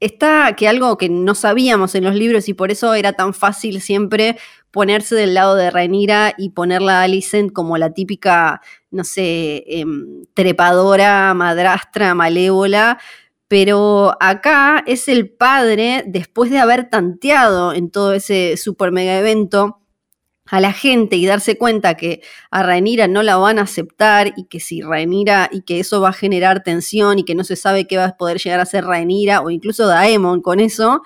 B: está que algo que no sabíamos en los libros y por eso era tan fácil siempre ponerse del lado de Rhaenyra y ponerla a Alicent como la típica, no sé, em, trepadora, madrastra, malévola, pero acá es el padre, después de haber tanteado en todo ese super mega evento, a la gente y darse cuenta que a Rhaenyra no la van a aceptar y que si Rhaenyra y que eso va a generar tensión y que no se sabe qué va a poder llegar a ser Rhaenyra o incluso Daemon con eso,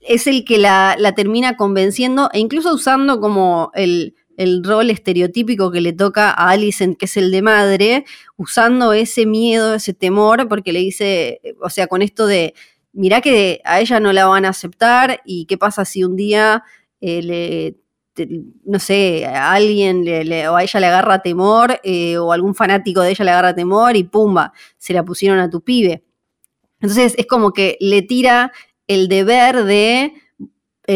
B: es el que la, termina convenciendo e incluso usando como el, el, rol estereotípico que le toca a Alicent, que es el de madre, usando ese miedo, ese temor, porque le dice, o sea, con esto de, mirá que a ella no la van a aceptar y qué pasa si un día eh, le no sé, a alguien o a ella le agarra temor eh, o algún fanático de ella le agarra temor y pumba, se la pusieron a tu pibe. Entonces es como que le tira el deber de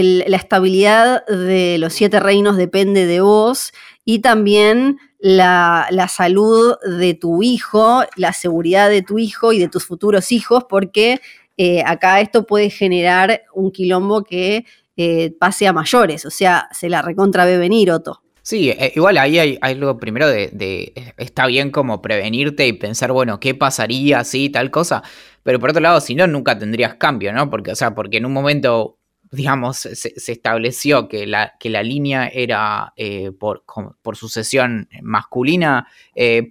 B: la estabilidad de los siete reinos depende de vos y también la, salud de tu hijo, la seguridad de tu hijo y de tus futuros hijos, porque eh, acá esto puede generar un quilombo que eh, pase a mayores, o sea, se la recontra ve venir, Otto.
C: Sí, eh, igual ahí hay, algo primero de, está bien como prevenirte y pensar, bueno, ¿qué pasaría si tal cosa? Pero por otro lado, si no, nunca tendrías cambio, ¿no? Porque, o sea, porque en un momento, digamos, se, estableció que la, que la línea era eh, por, sucesión masculina,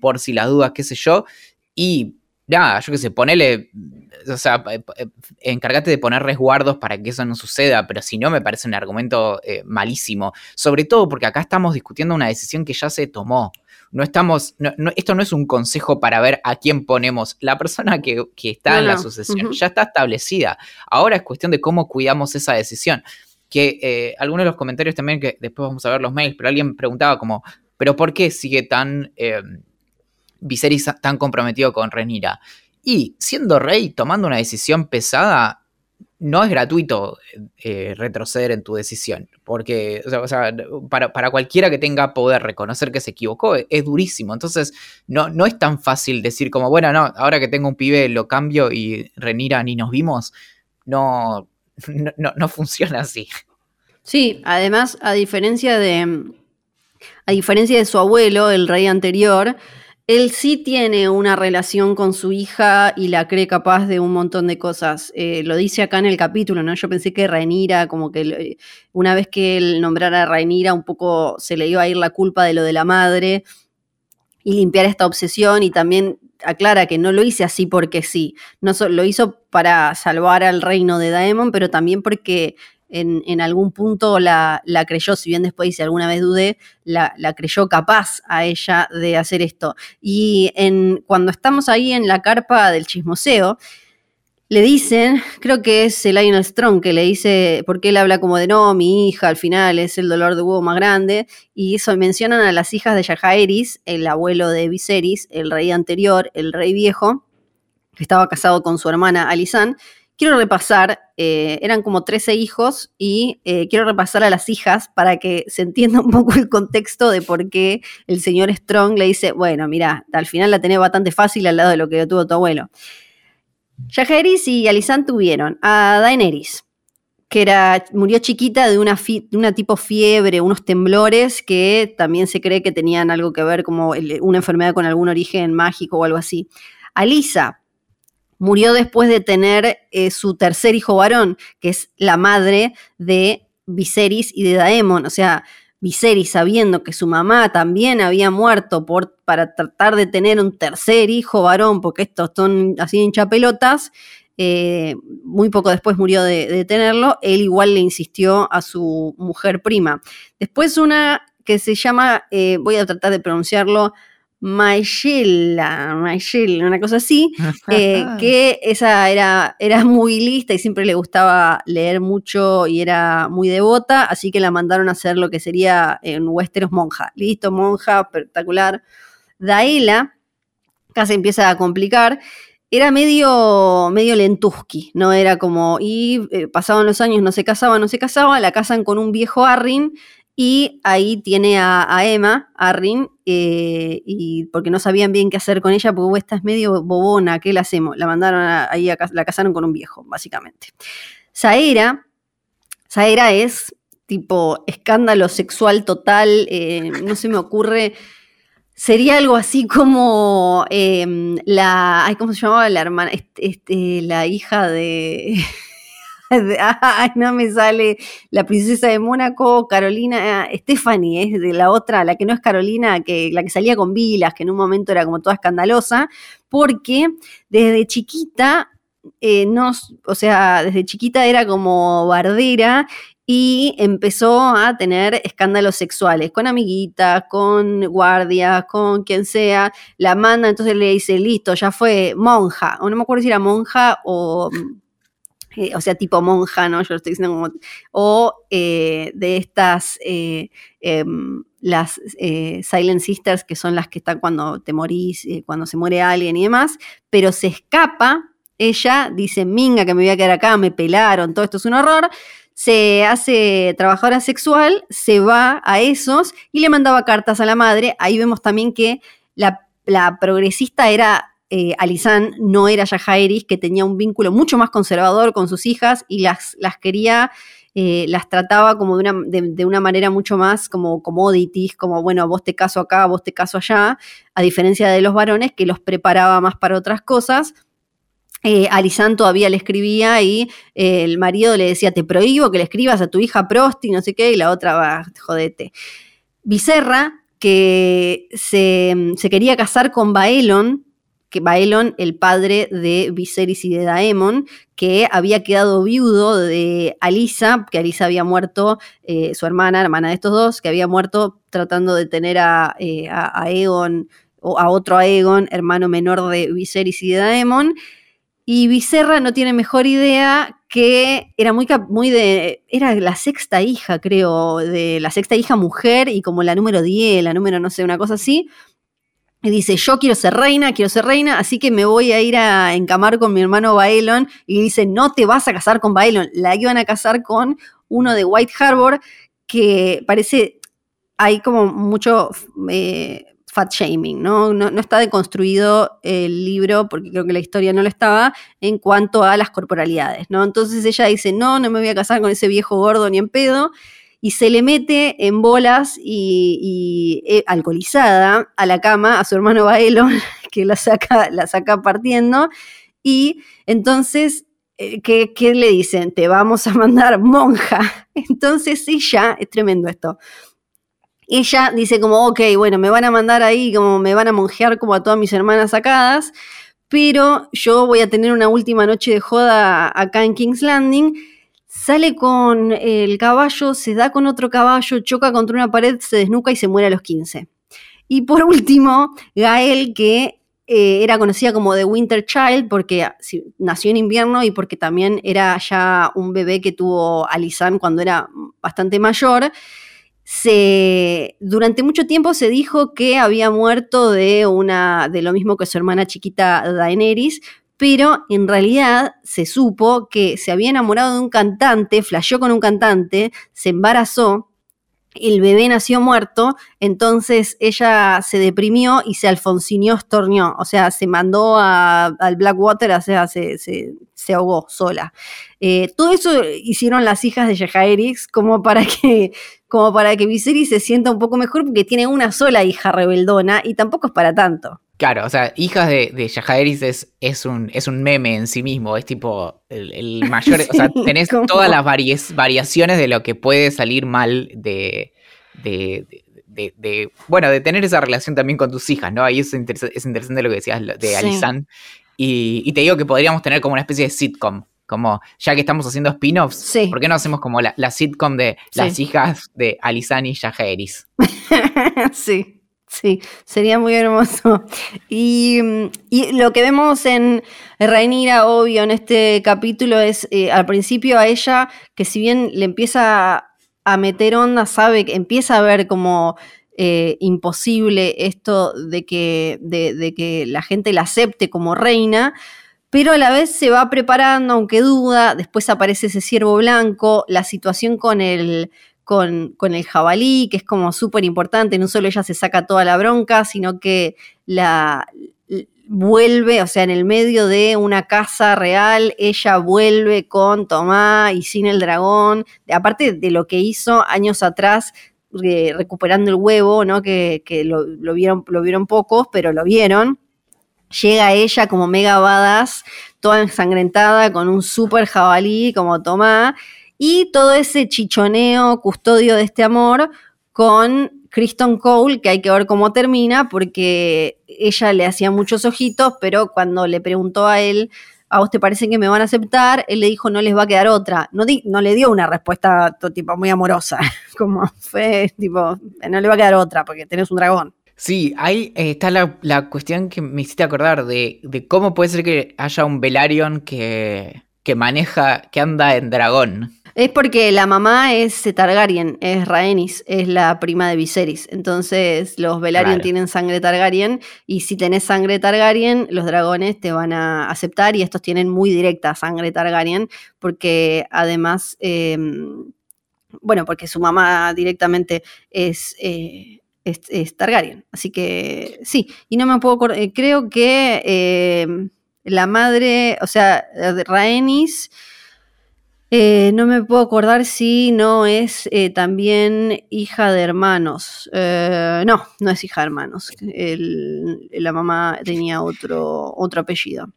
C: por si las dudas, qué sé yo, y nada, yo qué sé, ponele, o sea, encárgate de poner resguardos para que eso no suceda, pero si no, me parece un argumento eh, malísimo. Sobre todo porque acá estamos discutiendo una decisión que ya se tomó. No estamos, esto no es un consejo para ver a quién ponemos. La persona que, está en la sucesión ya está establecida. Ahora es cuestión de cómo cuidamos esa decisión. Que eh, algunos de los comentarios también, que después vamos a ver los mails, pero alguien preguntaba como, ¿pero por qué sigue tan... Eh, Viserys tan comprometido con Renira. Y siendo rey, tomando una decisión pesada, no es gratuito eh, retroceder en tu decisión. Porque, para, cualquiera que tenga poder reconocer que se equivocó, es, durísimo. Entonces, no, es tan fácil decir como, bueno, no, ahora que tengo un pibe lo cambio y Renira ni nos vimos. No, no, no funciona así.
B: Sí, además, a diferencia de. A diferencia de su abuelo, el rey anterior, él sí tiene una relación con su hija y la cree capaz de un montón de cosas. Eh, lo dice acá en el capítulo, ¿no? Yo pensé que Rainira, como que una vez que él nombrara a Rainira, un poco se le iba a ir la culpa de lo de la madre y limpiar esta obsesión y también aclara que no lo hice así porque sí, no lo hizo para salvar al reino de Daemon, pero también porque en, algún punto la, creyó, si bien después dice alguna vez dudé, la, creyó capaz a ella de hacer esto. Y cuando estamos ahí en la carpa del chismoseo, le dicen, creo que es el Lionel Strong que le dice, porque él habla como de no, mi hija al final es el dolor de huevo más grande, y eso mencionan a las hijas de Yajaeris, el abuelo de Viserys, el rey anterior, el rey viejo, que estaba casado con su hermana Alisan, quiero repasar, eh, eran como 13 hijos y eh, quiero repasar a las hijas para que se entienda un poco el contexto de por qué el señor Strong le dice, bueno, mira, al final la tenés bastante fácil al lado de lo que tuvo tu abuelo. Yajeris y Alisán tuvieron a Daenerys, que era, murió chiquita de una, de una tipo fiebre, unos temblores que también se cree que tenían algo que ver como una enfermedad con algún origen mágico o algo así. Alisa, murió después de tener eh, su tercer hijo varón, que es la madre de Viserys y de Daemon. O sea, Viserys sabiendo que su mamá también había muerto por, para tratar de tener un tercer hijo varón, porque estos son así hinchapelotas, eh, muy poco después murió de, tenerlo, él igual le insistió a su mujer prima. Después una que se llama, eh, voy a tratar de pronunciarlo, Maishilla, una cosa así, (laughs) eh, que esa era, era muy lista y siempre le gustaba leer mucho y era muy devota, así que la mandaron a hacer lo que sería en Westeros monja. Listo, monja, espectacular. Daela, casi empieza a complicar, era medio, medio ¿no? Era como, y eh, pasaban los años, no se casaba, no se casaba, la casan con un viejo Arrin Y ahí tiene a, Emma, a Rin, eh, y porque no sabían bien qué hacer con ella, porque esta es medio bobona, ¿qué le hacemos? La mandaron ahí, a, la casaron con un viejo, básicamente. Saera, Saera es tipo escándalo sexual total, eh, no se me ocurre Sería algo así como em, la. ¿Cómo se llamaba la hermana? Este, este la hija de. (laughs) no me sale. La princesa de Mónaco, Carolina. Stephanie, es de la otra, la que no es Carolina, que, la que salía con Vilas, que en un momento era como toda escandalosa, porque desde chiquita eh, no, o sea, desde chiquita era como bardera y empezó a tener escándalos sexuales con amiguitas, con guardias, con quien sea. La manda, entonces le dice, listo, ya fue monja. O no me acuerdo si era monja o... Eh, o sea, tipo monja, ¿no? Yo lo estoy diciendo. O eh, de estas, eh, em, las Silent Sisters, que son las que están cuando te morís, cuando se muere alguien y demás, pero se escapa, ella dice, minga, que me voy a quedar acá, me pelaron, todo esto es un horror se hace trabajadora sexual, se va a esos y le mandaba cartas a la madre. Ahí vemos también que la, progresista era eh, no era Yajaeris, que tenía un vínculo mucho más conservador con sus hijas y las, las quería, eh, las trataba como de una, de una, manera mucho más como commodities, como bueno, vos te caso acá, vos te caso allá, a diferencia de los varones que los preparaba más para otras cosas eh, todavía le escribía y eh, el marido le decía, te prohíbo que le escribas a tu hija Prosti, no sé qué, y la otra va, jodete. Vicerra, que se, quería casar con Baelon, que Baelon, el padre de Viserys y de Daemon, que había quedado viudo de Alisa, que Alisa había muerto, eh, su hermana, hermana de estos dos, que había muerto tratando de tener a, eh, a Aegon, o a otro Aegon, hermano menor de Viserys y de Daemon, y Vicerra no tiene mejor idea que era muy, muy de. Era la sexta hija, creo, de la sexta hija mujer y como la número 10, la número no sé, una cosa así. Y dice: Yo quiero ser reina, quiero ser reina, así que me voy a ir a encamar con mi hermano Baelon. Y dice: No te vas a casar con Baelon. La iban a casar con uno de White Harbor, que parece. Hay como mucho. Eh, fat shaming, ¿no? ¿no? está deconstruido el libro, porque creo que la historia no lo estaba, en cuanto a las corporalidades, ¿no? Entonces ella dice, no, no me voy a casar con ese viejo gordo ni en pedo, y se le mete en bolas y, alcoholizada a la cama a su hermano Baelo, (laughs) que la saca, la saca partiendo, y entonces eh, ¿Qué, ¿qué, le dicen? Te vamos a mandar monja. (laughs) Entonces ella, es tremendo esto, ella dice como, ok, bueno, me van a mandar ahí, como me van a monjear como a todas mis hermanas sacadas, pero yo voy a tener una última noche de joda acá en King's Landing. Sale con el caballo, se da con otro caballo, choca contra una pared, se desnuca y se muere a los 15. Y por (laughs) último, Gael, que eh, era conocida como The Winter Child porque nació en invierno y porque también era ya un bebé que tuvo Alisan cuando era bastante mayor se, durante mucho tiempo se dijo que había muerto de, una, de lo mismo que su hermana chiquita Daenerys, pero en realidad se supo que se había enamorado de un cantante, flasheó con un cantante, se embarazó, el bebé nació muerto, entonces ella se deprimió y se alfonsineó, estornió, o sea, se mandó al Blackwater, o sea, se, se, ahogó sola. Eh, todo eso hicieron las hijas de Jaehaerys como para (laughs) que como para que Viserys se sienta un poco mejor porque tiene una sola hija rebeldona y tampoco es para tanto.
C: Claro, o sea, hijas de, de es, es, un, es un meme en sí mismo, es tipo el, (laughs) mayor, o sea, tenés todas las variaciones de lo que puede salir mal de, de, bueno, de tener esa relación también con tus hijas, ¿no? Ahí es, es interesante lo que decías de Alisan. Y, y, te digo que podríamos tener como una especie de sitcom, como, ya que estamos haciendo spin-offs, ¿por qué no hacemos como la, sitcom de las hijas de Alisani y Yajeris? (laughs)
B: sí. Sí, sería muy hermoso. (laughs) Y, lo que vemos en Rhaenyra, obvio, en este capítulo es eh, al principio a ella, que si bien le empieza a meter onda, sabe que empieza a ver como eh, imposible esto de que, de que la gente la acepte como reina, pero a la vez se va preparando, aunque duda, después aparece ese ciervo blanco, la situación con el, con, con el jabalí, que es como súper importante, no solo ella se saca toda la bronca, sino que la vuelve, o sea, en el medio de una casa real, ella vuelve con Tomás y sin el dragón, aparte de lo que hizo años atrás eh, recuperando el huevo, ¿no? Que, lo, vieron, lo vieron pocos, pero lo vieron. Llega ella como mega badass, toda ensangrentada, con un super jabalí como Tomás, y todo ese chichoneo, custodio de este amor, con Kristen Cole, que hay que ver cómo termina, porque ella le hacía muchos ojitos, pero cuando le preguntó a él, ¿a vos te parece que me van a aceptar? Él le dijo, no les va a quedar otra. No, no le dio una respuesta tipo muy amorosa, (laughs) como fue tipo, no le va a quedar otra porque tenés un dragón.
C: Sí, ahí eh, está la, cuestión que me hiciste acordar de, de, cómo puede ser que haya un Velaryon que, que maneja, que anda en dragón.
B: Es porque la mamá es Targaryen, es Rhaenys, es la prima de Viserys. Entonces los Velaryon tienen sangre Targaryen y si tenés sangre Targaryen, los dragones te van a aceptar y estos tienen muy directa sangre Targaryen porque además, em, bueno, porque su mamá directamente es... Eh, es, Targaryen. Así que sí, y no me puedo eh, creo que em, la madre, o sea, Rhaenys eh, no me puedo acordar si no es eh, también hija de hermanos. Eh, no, no es hija de hermanos. la mamá tenía otro, otro apellido.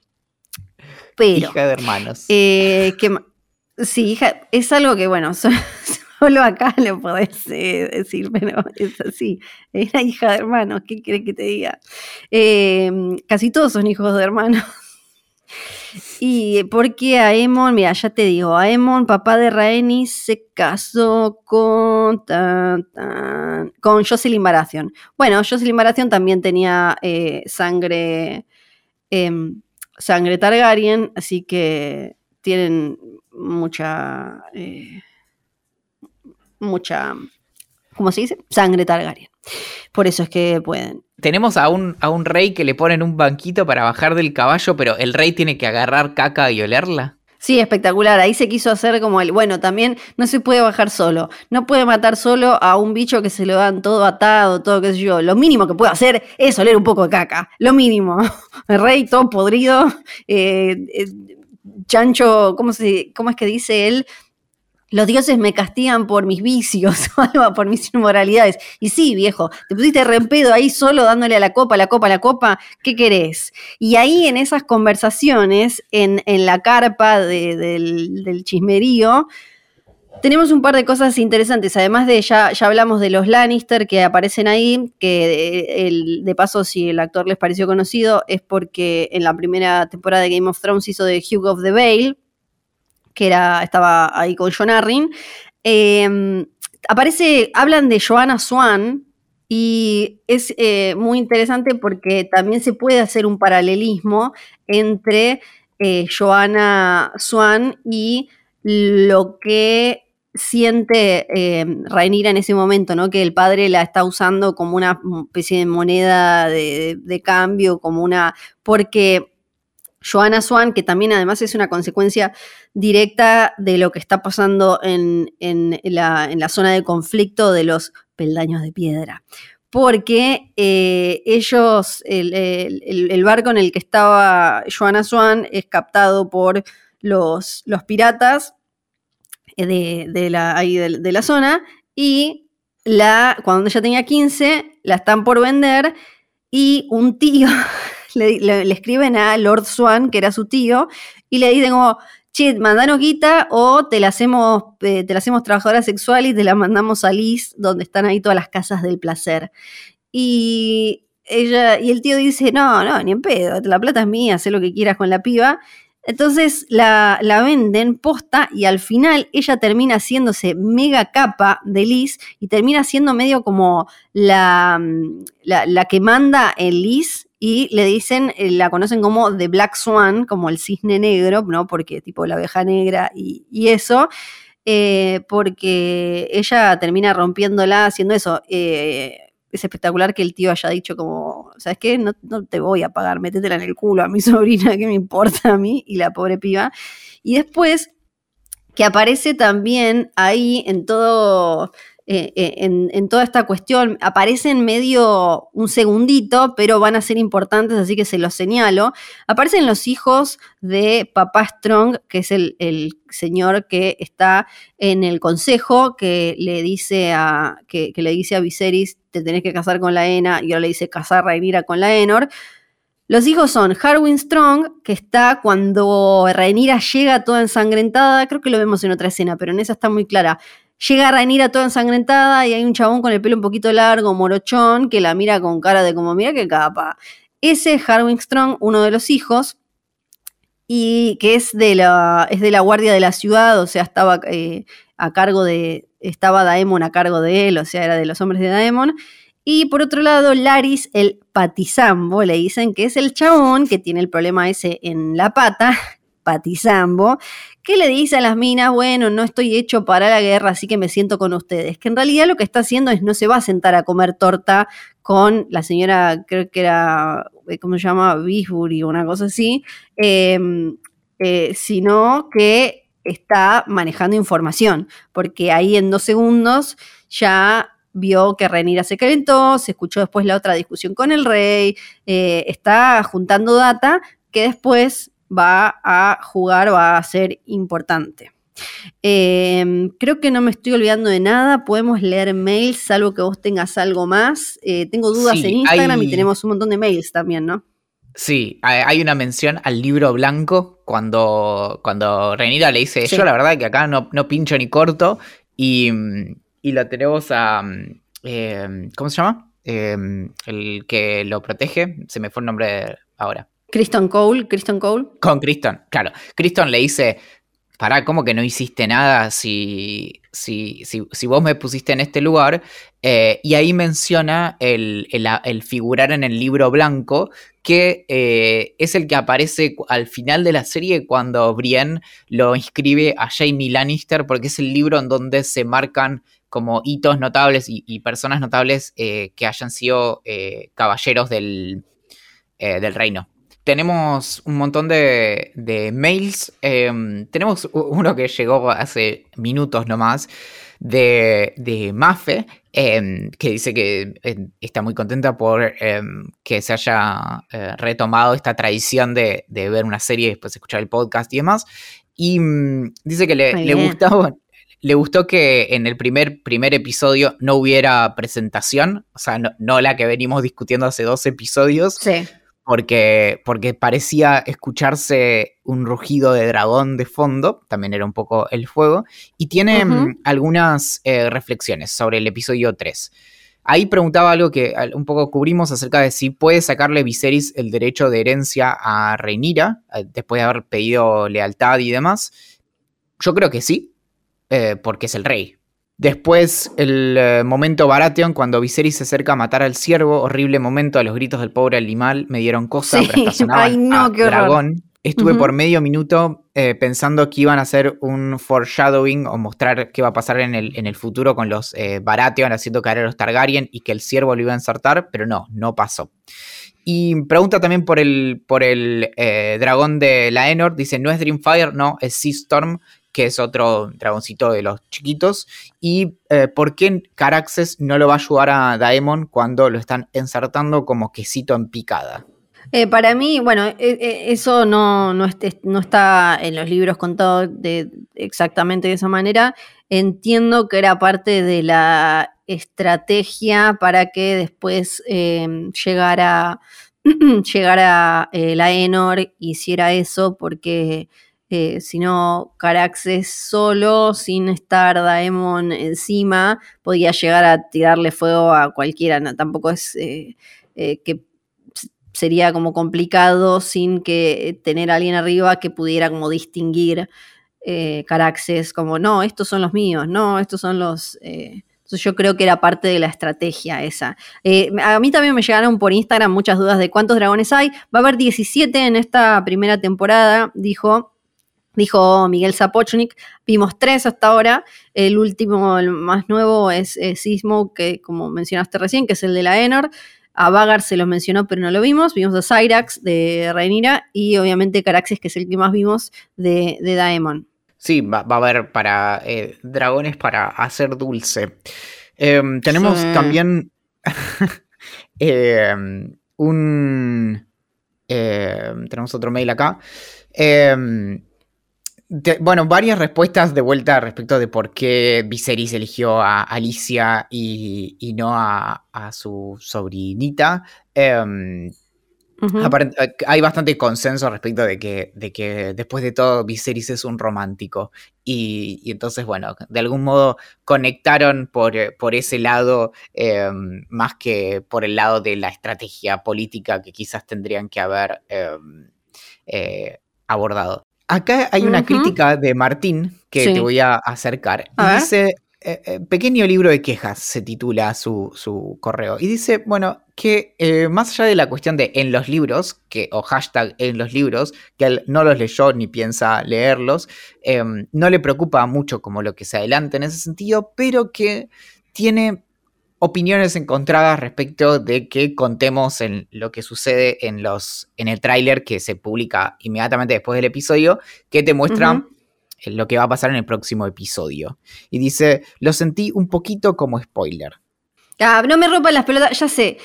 C: Pero, hija de hermanos.
B: sí, hija, es algo que, bueno, (laughs) solo acá lo podés decir, pero es así. Era hija de hermanos, ¿qué querés que te diga? casi todos son hijos de hermanos. Y porque Aemon, mira, ya te digo, Aemon, papá de Rhaenys, se casó con, con Jocelyn Baratheon. Bueno, Jocelyn Baratheon también tenía eh, sangre, em, sangre Targaryen, así que tienen mucha, eh, mucha, ¿cómo se dice? Sangre Targaryen. Por eso es que pueden.
C: Tenemos a un, a un rey que le ponen un banquito para bajar del caballo, pero el rey tiene que agarrar caca y olerla.
B: Sí, espectacular. Ahí se quiso hacer como el. Bueno, también no se puede bajar solo. No puede matar solo a un bicho que se lo dan todo atado, todo qué sé yo. Lo mínimo que puede hacer es oler un poco de caca. Lo mínimo. (laughs) El rey todo podrido. Eh, eh, chancho, ¿cómo, se, ¿cómo es que dice él? Los dioses me castigan por mis vicios (laughs) o por mis inmoralidades. Y sí, viejo, te pusiste rempedo ahí solo dándole a la copa, la copa, la copa, ¿qué querés? Y ahí en esas conversaciones, en, la carpa del, chismerío, tenemos un par de cosas interesantes. Además de, ya, ya hablamos de los Lannister que aparecen ahí, que eh, el, de paso, si el actor les pareció conocido, es porque en la primera temporada de Game of Thrones hizo de Hugh of the Vale, que era, estaba ahí con John Arryn. Em, aparece, hablan de Joanna Swan, y es eh, muy interesante porque también se puede hacer un paralelismo entre eh, Joanna Swan y lo que siente eh, en ese momento, ¿no? Que el padre la está usando como una especie de moneda de, de cambio, como una. porque Joanna Swan, que también además es una consecuencia directa de lo que está pasando en, la, zona de conflicto de los peldaños de piedra. Porque eh, ellos, el, barco en el que estaba Joanna Swan es captado por los, piratas eh, de, la, zona y cuando ella tenía 15 la están por vender y un tío (laughs) le, escriben a Lord Swan, que era su tío, y le dicen como, che, mandanos guita o te la hacemos, eh, te la hacemos trabajadora sexual y te la mandamos a Liz, donde están ahí todas las casas del placer. Y ella, y el tío dice, no, no, ni en pedo, la plata es mía, haz lo que quieras con la piba. Entonces la, venden posta y al final ella termina haciéndose mega capa de Liz y termina siendo medio como la, la, la que manda en Liz y le dicen, eh, la conocen como The Black Swan, como el cisne negro, ¿no? Porque tipo la abeja negra y, eso, eh, porque ella termina rompiéndola haciendo eso. Eh, es espectacular que el tío haya dicho como, ¿sabes qué? No, no, te voy a pagar, métetela en el culo a mi (laughs) sobrina, ¿qué me importa a mí? Y la pobre piba. Y después que aparece también ahí en todo, eh, eh, en, toda esta cuestión. Aparecen medio un segundito, pero van a ser importantes, así que se los señalo. Aparecen los hijos de Papá Strong, que es el, señor que está en el consejo, que le dice a, que, le dice a Viserys, te tenés que casar con la Ena, y ahora le dice casar Rhaenyra con la Enor. Los hijos son Harwin Strong, que está cuando Rhaenyra llega toda ensangrentada, creo que lo vemos en otra escena, pero en esa está muy clara. Llega Rhaenyra toda ensangrentada y hay un chabón con el pelo un poquito largo, morochón, que la mira con cara de como, mira qué capa. Ese es Harwin Strong, uno de los hijos, y que es de la, es de la guardia de la ciudad, o sea, estaba eh, a cargo de, estaba Daemon a cargo de él, o sea, era de los hombres de Daemon. Y por otro lado, Laris, el patizambo, le dicen que es el chabón que tiene el problema ese en la pata, patizambo, que le dice a las minas, bueno, no estoy hecho para la guerra, así que me siento con ustedes. Que en realidad lo que está haciendo es no se va a sentar a comer torta con la señora, creo que era, eh, ¿cómo se llama? Bisbury, una cosa así, em, eh, sino que está manejando información, porque ahí en dos segundos ya vio que Renira se calentó, se escuchó después la otra discusión con el rey, eh, está juntando data que después va a jugar, va a ser importante. Em, creo que no me estoy olvidando de nada. Podemos leer mails, salvo que vos tengas algo más. Eh, tengo dudas en Instagram y tenemos un montón de mails también, ¿no?
C: Sí, hay una mención al libro blanco cuando, cuando Renira le dice, yo la verdad que acá no, no pincho ni corto y, y lo tenemos a... Em, ¿Cómo se llama? Em, el que lo protege, se me fue el nombre ahora.
B: Kristen Cole, Kristen Cole.
C: Con Kristen, claro. Kristen le dice, pará, ¿cómo que no hiciste nada si, si, si, vos me pusiste en este lugar? Eh, y ahí menciona el, figurar en el libro blanco, que eh, es el que aparece al final de la serie cuando Brienne lo inscribe a Jamie Lannister, porque es el libro en donde se marcan como hitos notables y, personas notables eh, que hayan sido caballeros del, del, reino. Tenemos un montón de, mails. Em, tenemos uno que llegó hace minutos nomás de, de Mafe, em, que dice que está muy contenta por em, que se haya retomado esta tradición de, ver una serie y después escuchar el podcast y demás. Y mm, dice que le, le gustó que en el primer, primer episodio no hubiera presentación, o sea, no, la que venimos discutiendo hace dos episodios.
B: Sí.
C: Porque, porque parecía escucharse un rugido de dragón de fondo, también era un poco el fuego, y tiene mm, algunas eh, reflexiones sobre el episodio 3. Ahí preguntaba algo que un poco cubrimos acerca de si puede sacarle Viserys el derecho de herencia a Reinira, eh, después de haber pedido lealtad y demás. Yo creo que sí, eh, porque es el rey. Después, el eh, momento Baratheon, cuando Viserys se acerca a matar al ciervo, horrible momento, a los gritos del pobre animal me dieron cosa,
B: sí. (laughs) Ay, no, qué
C: dragón. Estuve por medio minuto eh, pensando que iban a hacer un foreshadowing o mostrar qué va a pasar en el, en el futuro con los Baratheon haciendo caer a los Targaryen y que el ciervo lo iba a ensartar, pero no, no pasó. Y pregunta también por el, por el dragón de la Enor. Dice, no es Dreamfire, no, es Sea Storm que es otro dragoncito de los chiquitos, y eh, por qué Caraxes no lo va a ayudar a Daemon cuando lo están ensartando como quesito en picada.
B: Eh, para mí, bueno, e, eso no, no, no, está en los libros contado de, exactamente de esa manera. Entiendo que era parte de la estrategia para que después em, llegara, (clears throat) llegara eh, la Enor hiciera eso, porque eh, sino Caraxes solo, sin estar Daemon encima, podía llegar a tirarle fuego a cualquiera. tampoco es eh, eh, que sería como complicado sin que tener a alguien arriba que pudiera como distinguir Caraxes como, no, estos son los míos, no, estos son los... Entonces yo creo que era parte de la estrategia esa. a mí también me llegaron por Instagram muchas dudas de cuántos dragones hay. Va a haber 17 en esta primera temporada, dijo dijo Miguel Zapochnik. Vimos tres hasta ahora. El último, el más nuevo, es, Sismo, que como mencionaste recién, que es el de la Enor. A Vagar se lo mencionó, pero no lo vimos. Vimos a Cyrax de Rhaenyra y obviamente Caraxes, que es el que más vimos de, Daemon.
C: Sí, va, a haber para eh, dragones para hacer dulce. Em, tenemos también (laughs) em, un... Em, tenemos otro mail acá. Bueno, varias respuestas de vuelta respecto de por qué Viserys eligió a Alicia y, no a, su sobrinita. Eh, hay bastante consenso respecto de que, de que después de todo Viserys es un romántico y, entonces, bueno, de algún modo conectaron por, eh, por ese lado em, más que por el lado de la estrategia política que quizás tendrían que haber em, eh, abordado. Acá hay una crítica de Martín que te voy a acercar. dice, eh, eh, pequeño libro de quejas se titula su, correo. Y dice, bueno, que eh, más allá de la cuestión de en los libros, que, o hashtag en los libros, que él no los leyó ni piensa leerlos, em, no le preocupa mucho como lo que se adelanta en ese sentido, pero que tiene opiniones encontradas respecto de que contemos en lo que sucede en los en el tráiler que se publica inmediatamente después del episodio que te muestra lo que va a pasar en el próximo episodio. Y dice, lo sentí un poquito como spoiler.
B: Ah, no me rompan las pelotas, ya sé.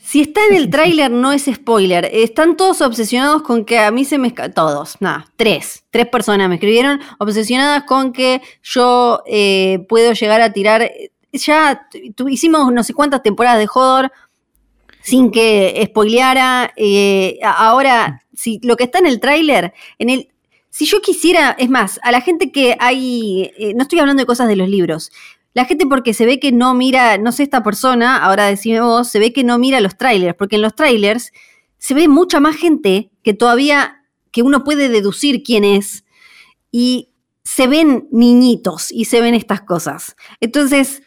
B: Si está en el (laughs) tráiler no es spoiler. Están todos obsesionados con que a mí se me... Todos, nada, tres. Tres personas me escribieron obsesionadas con que yo eh, puedo llegar a tirar... Ya hicimos no sé cuántas temporadas de Hodor sin que spoileara. Eh, ahora, si lo que está en el tráiler, en el si yo quisiera, es más, a la gente que hay, eh, no estoy hablando de cosas de los libros, la gente porque se ve que no mira, no sé esta persona, ahora decime vos, se ve que no mira los trailers, porque en los trailers se ve mucha más gente que todavía, que uno puede deducir quién es, y se ven niñitos y se ven estas cosas. Entonces,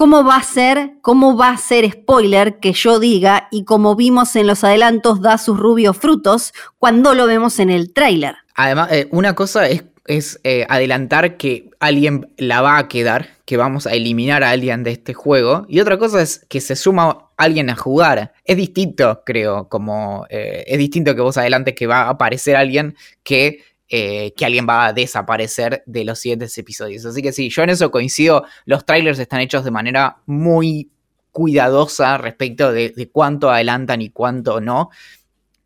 B: ¿cómo va a ser, cómo va a ser spoiler que yo diga y como vimos en los adelantos da sus rubios frutos cuando lo vemos en el tráiler?
C: Además, eh, una cosa es, eh, adelantar que alguien la va a quedar, que vamos a eliminar a alguien de este juego. Y otra cosa es que se suma alguien a jugar. Es distinto, creo, como eh, es distinto que vos adelantes que va a aparecer alguien que, que alguien va a desaparecer de los siguientes episodios. Así que sí, yo en eso coincido. Los trailers están hechos de manera muy cuidadosa respecto de, de cuánto adelantan y cuánto no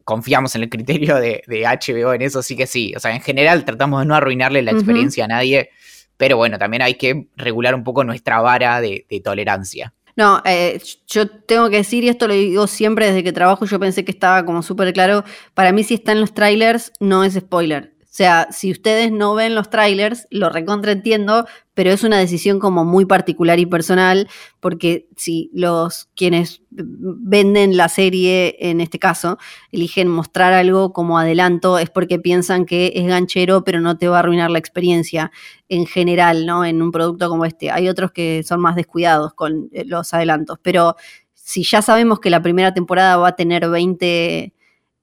C: confiamos en el criterio de, HBO en eso, sí que sí. O sea, en general tratamos de no arruinarle la experiencia a nadie, pero bueno, también hay que regular un poco nuestra vara de, tolerancia.
B: No, eh, yo tengo que decir, y esto lo digo siempre desde que trabajo, yo pensé que estaba como súper claro, para mí si está en los trailers no es spoiler. O sea, si ustedes no ven los trailers, lo recontraentiendo, pero es una decisión como muy particular y personal, porque si los quienes venden la serie, en este caso, eligen mostrar algo como adelanto, es porque piensan que es ganchero, pero no te va a arruinar la experiencia en general, ¿no? En un producto como este. Hay otros que son más descuidados con eh, los adelantos, pero si ya sabemos que la primera temporada va a tener 20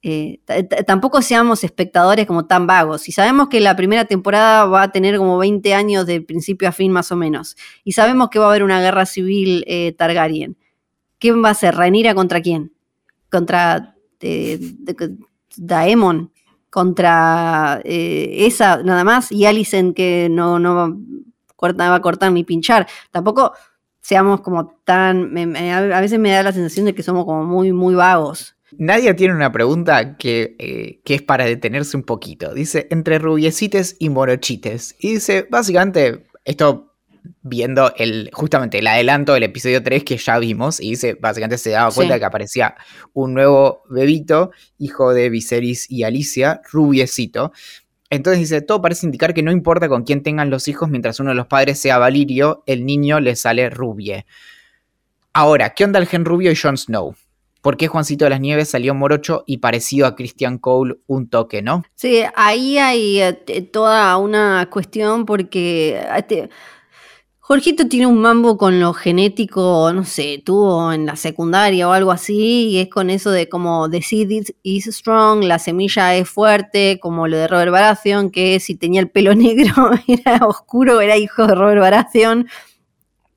B: eh, tampoco seamos espectadores como tan vagos. Si sabemos que la primera temporada va a tener como 20 años de principio a fin más o menos, y sabemos que va a haber una guerra civil eh, Targaryen, ¿quién va a ser? ¿Rainira contra quién? ¿Contra eh, Daemon? ¿Contra esa nada más? Y Alicent que no, no va a cortar ni pinchar. Tampoco seamos como tan... a veces me da la sensación de que somos como muy, muy vagos.
C: Nadia tiene una pregunta que, eh, que, es para detenerse un poquito. Dice, entre rubiecites y morochites. Y dice, básicamente, esto viendo el, justamente el adelanto del episodio 3 que ya vimos, y dice, básicamente se daba cuenta que aparecía un nuevo bebito, hijo de Viserys y Alicia, rubiecito. Entonces dice, todo parece indicar que no importa con quién tengan los hijos, mientras uno de los padres sea Valirio, el niño le sale rubie. Ahora, ¿qué onda el gen rubio y Jon Snow? Por qué Juancito de las Nieves salió morocho y parecido a Christian Cole un toque, ¿no?
B: Sí, ahí hay eh, toda una cuestión porque este, Jorgito tiene un mambo con lo genético, no sé, tuvo en la secundaria o algo así, y es con eso de como the seed is strong, la semilla es fuerte, como lo de Robert Baratheon, que si tenía el pelo (laughs) negro era oscuro, era hijo de Robert Baratheon.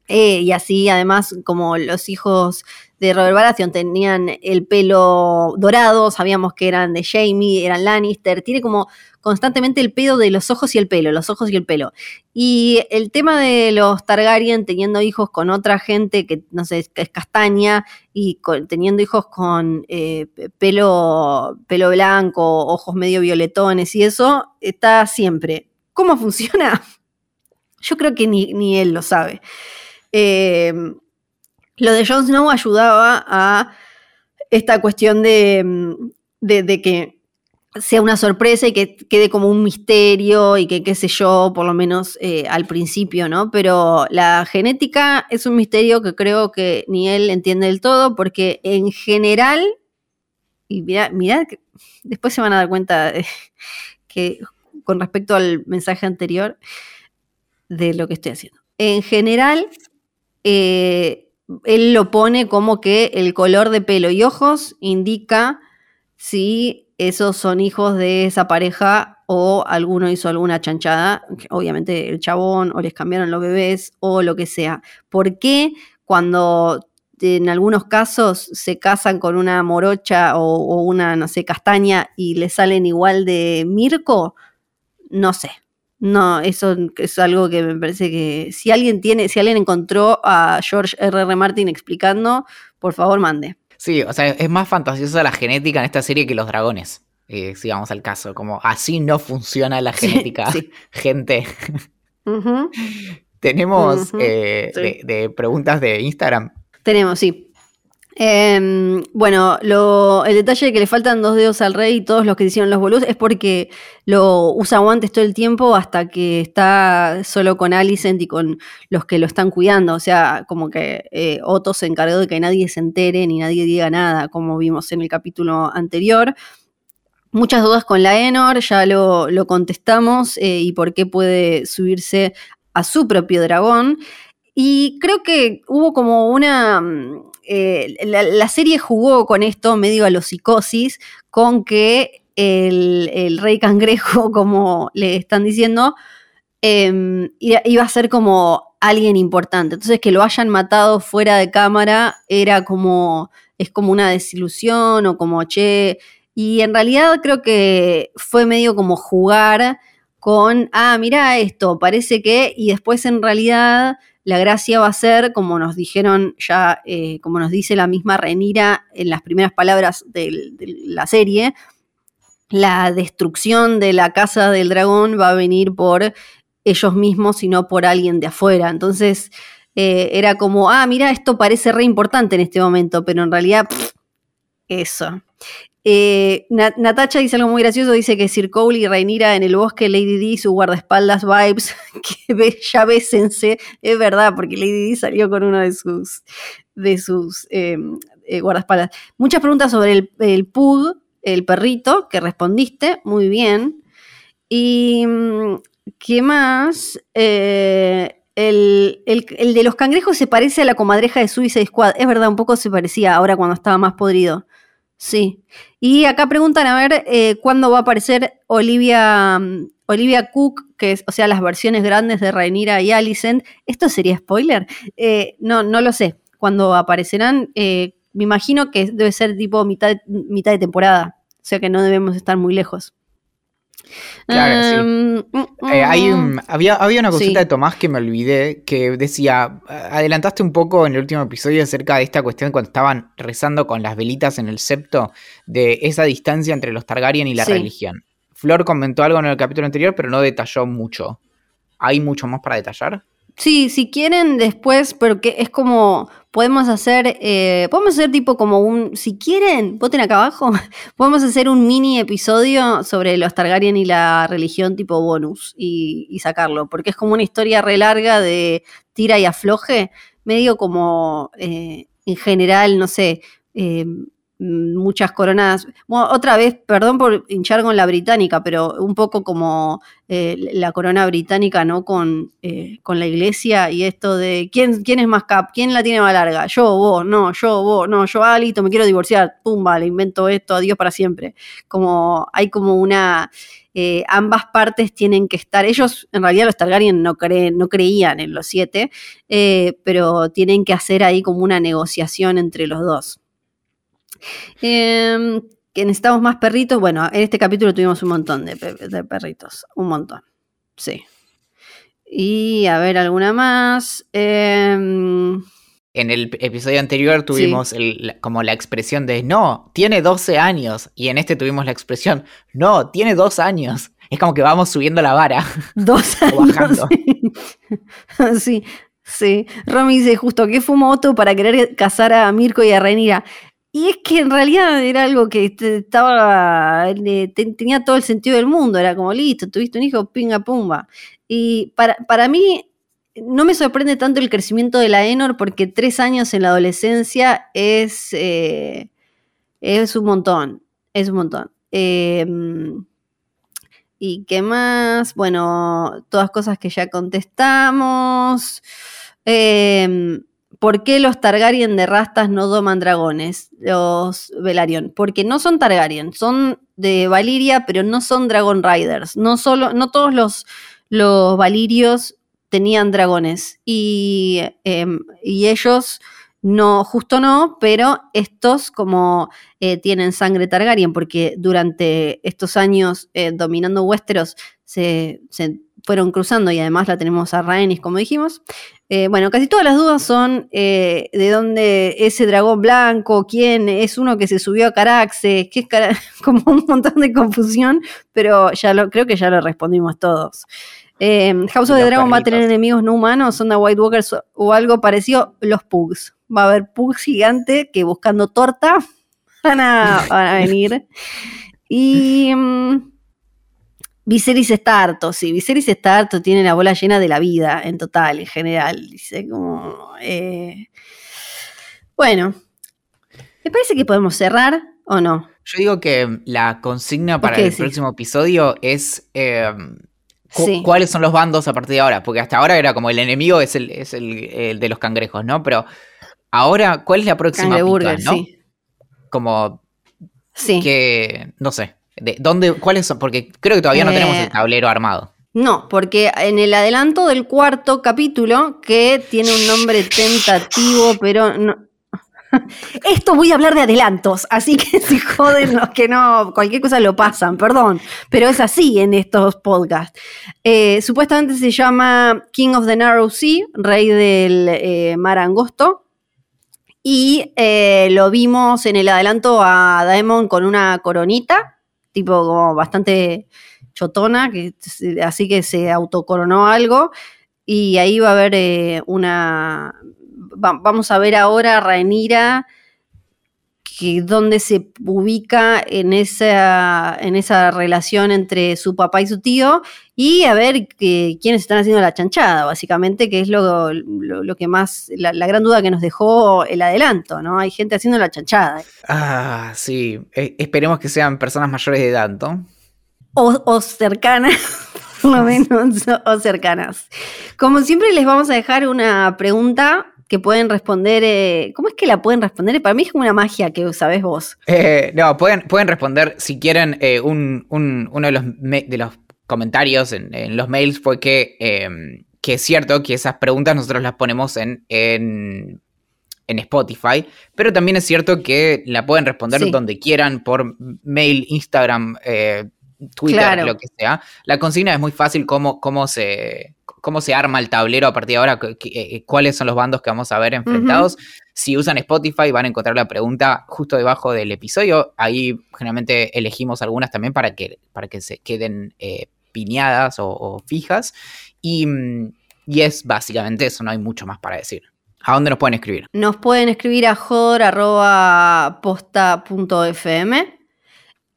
B: Eh, y así, además, como los hijos de Robert Baratheon tenían el pelo dorado, sabíamos que eran de Jamie, eran Lannister, tiene como constantemente el pedo de los ojos y el pelo, los ojos y el pelo. Y el tema de los Targaryen teniendo hijos con otra gente que, no sé, es castaña y teniendo hijos con eh, pelo, pelo blanco, ojos medio violetones y eso, está siempre. ¿Cómo funciona? (laughs) Yo creo que ni, ni él lo sabe. Eh, lo de Jon Snow ayudaba a esta cuestión de, de, que sea una sorpresa y que quede como un misterio y que qué sé yo, por lo menos eh, al principio, ¿no? Pero la genética es un misterio que creo que ni él entiende del todo porque en general, y mirad, mirad después se van a dar cuenta que con respecto al mensaje anterior de lo que estoy haciendo. En general, eh, él lo pone como que el color de pelo y ojos indica si esos son hijos de esa pareja o alguno hizo alguna chanchada, obviamente el chabón o les cambiaron los bebés o lo que sea. ¿Por qué cuando en algunos casos se casan con una morocha o, o una, no sé, castaña y le salen igual de Mirko? No sé. No, eso es algo que me parece que si alguien tiene, si alguien encontró a George R. R. Martin explicando, por favor mande.
C: Sí, o sea, es más fantasiosa la genética en esta serie que los dragones. Eh, si vamos al caso, como así no funciona la (laughs) genética, gente. (laughs) Tenemos eh, de preguntas de Instagram.
B: Tenemos, sí. Em, bueno, el detalle de que le faltan dos dedos al rey y todos los que hicieron los bolus es porque lo usa guantes todo el tiempo hasta que está solo con Alicent y con los que lo están cuidando. O sea, como que eh, Otto se encargó de que nadie se entere ni nadie diga nada, como vimos en el capítulo anterior. Muchas dudas con la Enor, ya lo, contestamos, eh, y por qué puede subirse a su propio dragón. Y creo que hubo como una mm, eh, la, serie jugó con esto medio a los psicosis, con que el, rey cangrejo, (laughs) como le están diciendo, em, iba a ser como alguien importante. Entonces que lo hayan matado fuera de cámara era como, es como una desilusión o como, che, y en realidad creo que fue medio como jugar con, ah, mira esto, parece que, y después en realidad la gracia va a ser, como nos dijeron ya, eh, como nos dice la misma Renira en las primeras palabras de, la serie, la destrucción de la casa del dragón va a venir por ellos mismos y no por alguien de afuera. Entonces eh, era como, ah, mira, esto parece re importante en este momento, pero en realidad, eso. Eh, Natacha dice algo muy gracioso, dice que Sir Cole y Reinira en el bosque, Lady D, su guardaespaldas vibes, (laughs) que ve, ya bésense, es verdad, porque Lady D salió con uno de sus, de sus em, eh, guardaespaldas. Muchas preguntas sobre el, el Pug, el perrito, que respondiste, muy bien. Y, mm, ¿qué más? Eh, el, el, de los cangrejos se parece a la comadreja de Suicide Squad. Es verdad, un poco se parecía ahora cuando estaba más podrido. Sí. Y acá preguntan a ver eh, cuándo va a aparecer Olivia, Olivia Cook, que es, o sea, las versiones grandes de Rhaenyra y Alicent. ¿Esto sería spoiler? Eh, no, no lo sé. ¿Cuándo aparecerán? Eh, me imagino que debe ser tipo mitad, mitad de temporada. O sea que no debemos estar muy lejos.
C: Claro, sí. Em, mm, eh, mm. había, había una cosita de Tomás que me olvidé, que decía, adelantaste un poco en el último episodio acerca de esta cuestión cuando estaban rezando con las velitas en el septo, de esa distancia entre los Targaryen y la religión. Flor comentó algo en el capítulo anterior, pero no detalló mucho. ¿Hay mucho más para detallar?
B: Sí, si quieren después, porque es como, podemos hacer, eh, podemos hacer tipo como un, si quieren, voten acá abajo, (laughs) podemos hacer un mini episodio sobre los Targaryen y la religión tipo bonus y, sacarlo, porque es como una historia re larga de tira y afloje, medio como eh, en general, no sé, eh, muchas coronas. Bueno, otra vez, perdón por hinchar con la británica, pero un poco como eh, la corona británica, ¿no? Con, eh, con la iglesia y esto de ¿quién, quién es más cap, quién la tiene más larga, yo, vos, no, yo, vos, no, yo, Alito, me quiero divorciar, pumba, le invento esto, adiós para siempre. Como hay como una eh, ambas partes tienen que estar, ellos en realidad los Targaryen no, creen, no creían en los siete, pero tienen que hacer ahí como una negociación entre los dos. Em, que necesitamos más perritos, bueno, en este capítulo tuvimos un montón de, perritos, un montón, sí. Y a ver, alguna más. Em,
C: en el episodio anterior tuvimos como la expresión de no, tiene 12 años. Y en este tuvimos la expresión no, tiene dos años. Es como que vamos subiendo la vara. (laughs)
B: Dos años. bajando. (laughs) Sí. sí, Romy dice justo que fumó Otto para querer casar a Mirko y a Renira. Y es que en realidad era algo que estaba, tenía todo el sentido del mundo, era como listo, tuviste un hijo, pinga pumba. Y para, para mí no me sorprende tanto el crecimiento de la Enor porque tres años en la adolescencia es, eh, es un montón, es un montón. Em, ¿Y qué más? Bueno, todas cosas que ya contestamos. Em, ¿Por qué los Targaryen de rastas no doman dragones? Los Velaryon. Porque no son Targaryen, son de Valiria, pero no son Dragon Riders. No, solo, no todos los, los Valirios tenían dragones y, em, y ellos no, justo no, pero estos como eh, tienen sangre Targaryen, porque durante estos años eh, dominando Westeros se, fueron cruzando y además la tenemos a Rhaenys, como dijimos. Eh, bueno, casi todas las dudas son de dónde ese dragón blanco, quién es uno que se subió a Caraxes, que es (laughs) como un montón de confusión, pero ya lo, creo que ya lo respondimos todos. Eh, House of the Dragon va a tener enemigos no humanos, son de White Walkers o, algo parecido, los Pugs. Va a haber Pugs gigante que buscando torta (laughs) van a, venir. Y um, Viserys está harto, sí, Viserys está harto, tiene la bola llena de la vida en total, en general. Dice como... Eh, bueno, ¿me parece que podemos cerrar o no?
C: Yo digo que la consigna para el próximo episodio es... Eh, cuáles son los bandos a partir de ahora, porque hasta ahora era como el enemigo es el, es el, de los cangrejos, ¿no? Pero ahora, ¿cuál es la próxima pica, ¿no? Sí. Como sí. que, no sé, de, ¿dónde, cuáles son? Porque creo que todavía no tenemos el eh, tablero armado.
B: No, porque en el adelanto del cuarto capítulo, que tiene un nombre tentativo, pero no, (laughs) esto voy a hablar de adelantos, así que (laughs) si joden los que no, cualquier cosa lo pasan, perdón, pero es así en estos podcasts. Eh, supuestamente se llama King of the Narrow Sea, rey del eh, mar angosto, y eh, lo vimos en el adelanto a Daemon con una coronita, tipo como bastante chotona, así que se autocoronó algo, y ahí va a haber una vamos a ver ahora a Rhaenyra que dónde se ubica en esa, en esa relación entre su papá y su tío y a ver que, quiénes están haciendo la chanchada, básicamente, que es lo, que más, la, gran duda que nos dejó el adelanto, ¿no? Hay gente haciendo la chanchada.
C: Ah, sí, e, esperemos que sean personas mayores de edad, ¿no?
B: O, o cercanas, (laughs) por lo menos, o cercanas. Como siempre les vamos a dejar una pregunta que pueden responder. Eh, ¿Cómo es que la pueden responder? Para mí es como una magia que sabes vos.
C: Eh, no, pueden, pueden responder si quieren. Eh, un, uno de los, de los comentarios en, los mails fue que, em, que es cierto que esas preguntas nosotros las ponemos en, en, Spotify, pero también es cierto que la pueden responder donde quieran por mail, Instagram, Twitter, lo que sea. La consigna es muy fácil cómo, cómo se cómo se arma el tablero a partir de ahora, eh, cuáles son los bandos que vamos a ver enfrentados. Si usan Spotify van a encontrar la pregunta justo debajo del episodio. Ahí generalmente elegimos algunas también para que, para que se queden eh, piñadas o, fijas. Y, y, es básicamente eso, no hay mucho más para decir. ¿A dónde nos pueden escribir?
B: Nos pueden escribir a jodor.posta.fm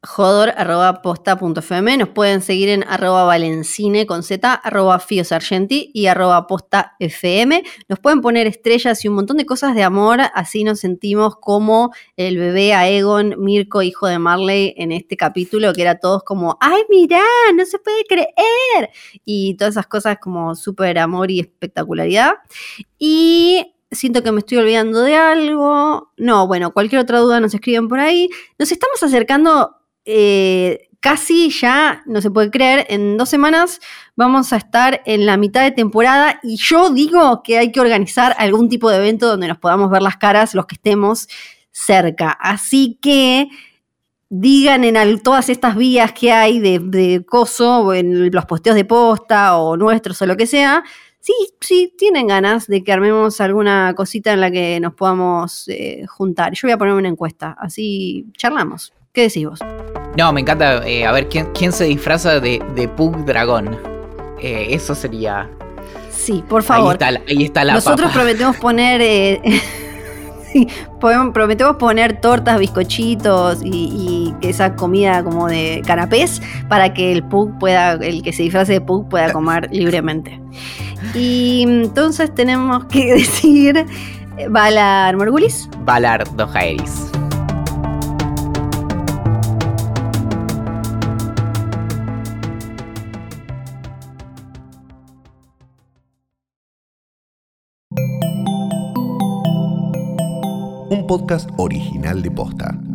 B: jodor.posta.fm. Nos pueden seguir en arroba valencine con z, arroba fiosargenti y arroba posta fm. Nos pueden poner estrellas y un montón de cosas de amor, así nos sentimos como el bebé Aegon, Mirko, hijo de Marley, en este capítulo, que era todos como, ¡ay, mirá! No se puede creer. Y todas esas cosas como súper amor y espectacularidad. Y siento que me estoy olvidando de algo. No, bueno, cualquier otra duda nos escriben por ahí. Nos estamos acercando eh, casi ya, no se puede creer, en dos semanas vamos a estar en la mitad de temporada y yo digo que hay que organizar algún tipo de evento donde nos podamos ver las caras los que estemos cerca. Así que digan en todas estas vías que hay de, coso, en los posteos de posta o nuestros o lo que sea, sí, sí, tienen ganas de que armemos alguna cosita en la que nos podamos eh, juntar. Yo voy a poner una encuesta, así charlamos. ¿Qué decís vos?
C: No, me encanta. Eh, a ver, ¿quién, ¿quién, se disfraza de, de Pug Dragón? Eh, eso sería.
B: Sí, por favor.
C: Ahí está, ahí está la
B: Nosotros prometemos poner. Eh, (laughs) sí, prometemos poner tortas, bizcochitos y, y, esa comida como de canapés para que el Pug pueda, el que se disfrace de Pug pueda comer (laughs) libremente. Y entonces tenemos que (laughs) decir. Valar Morgulis.
C: Valar Dojaeris.
A: Podcast original de Posta.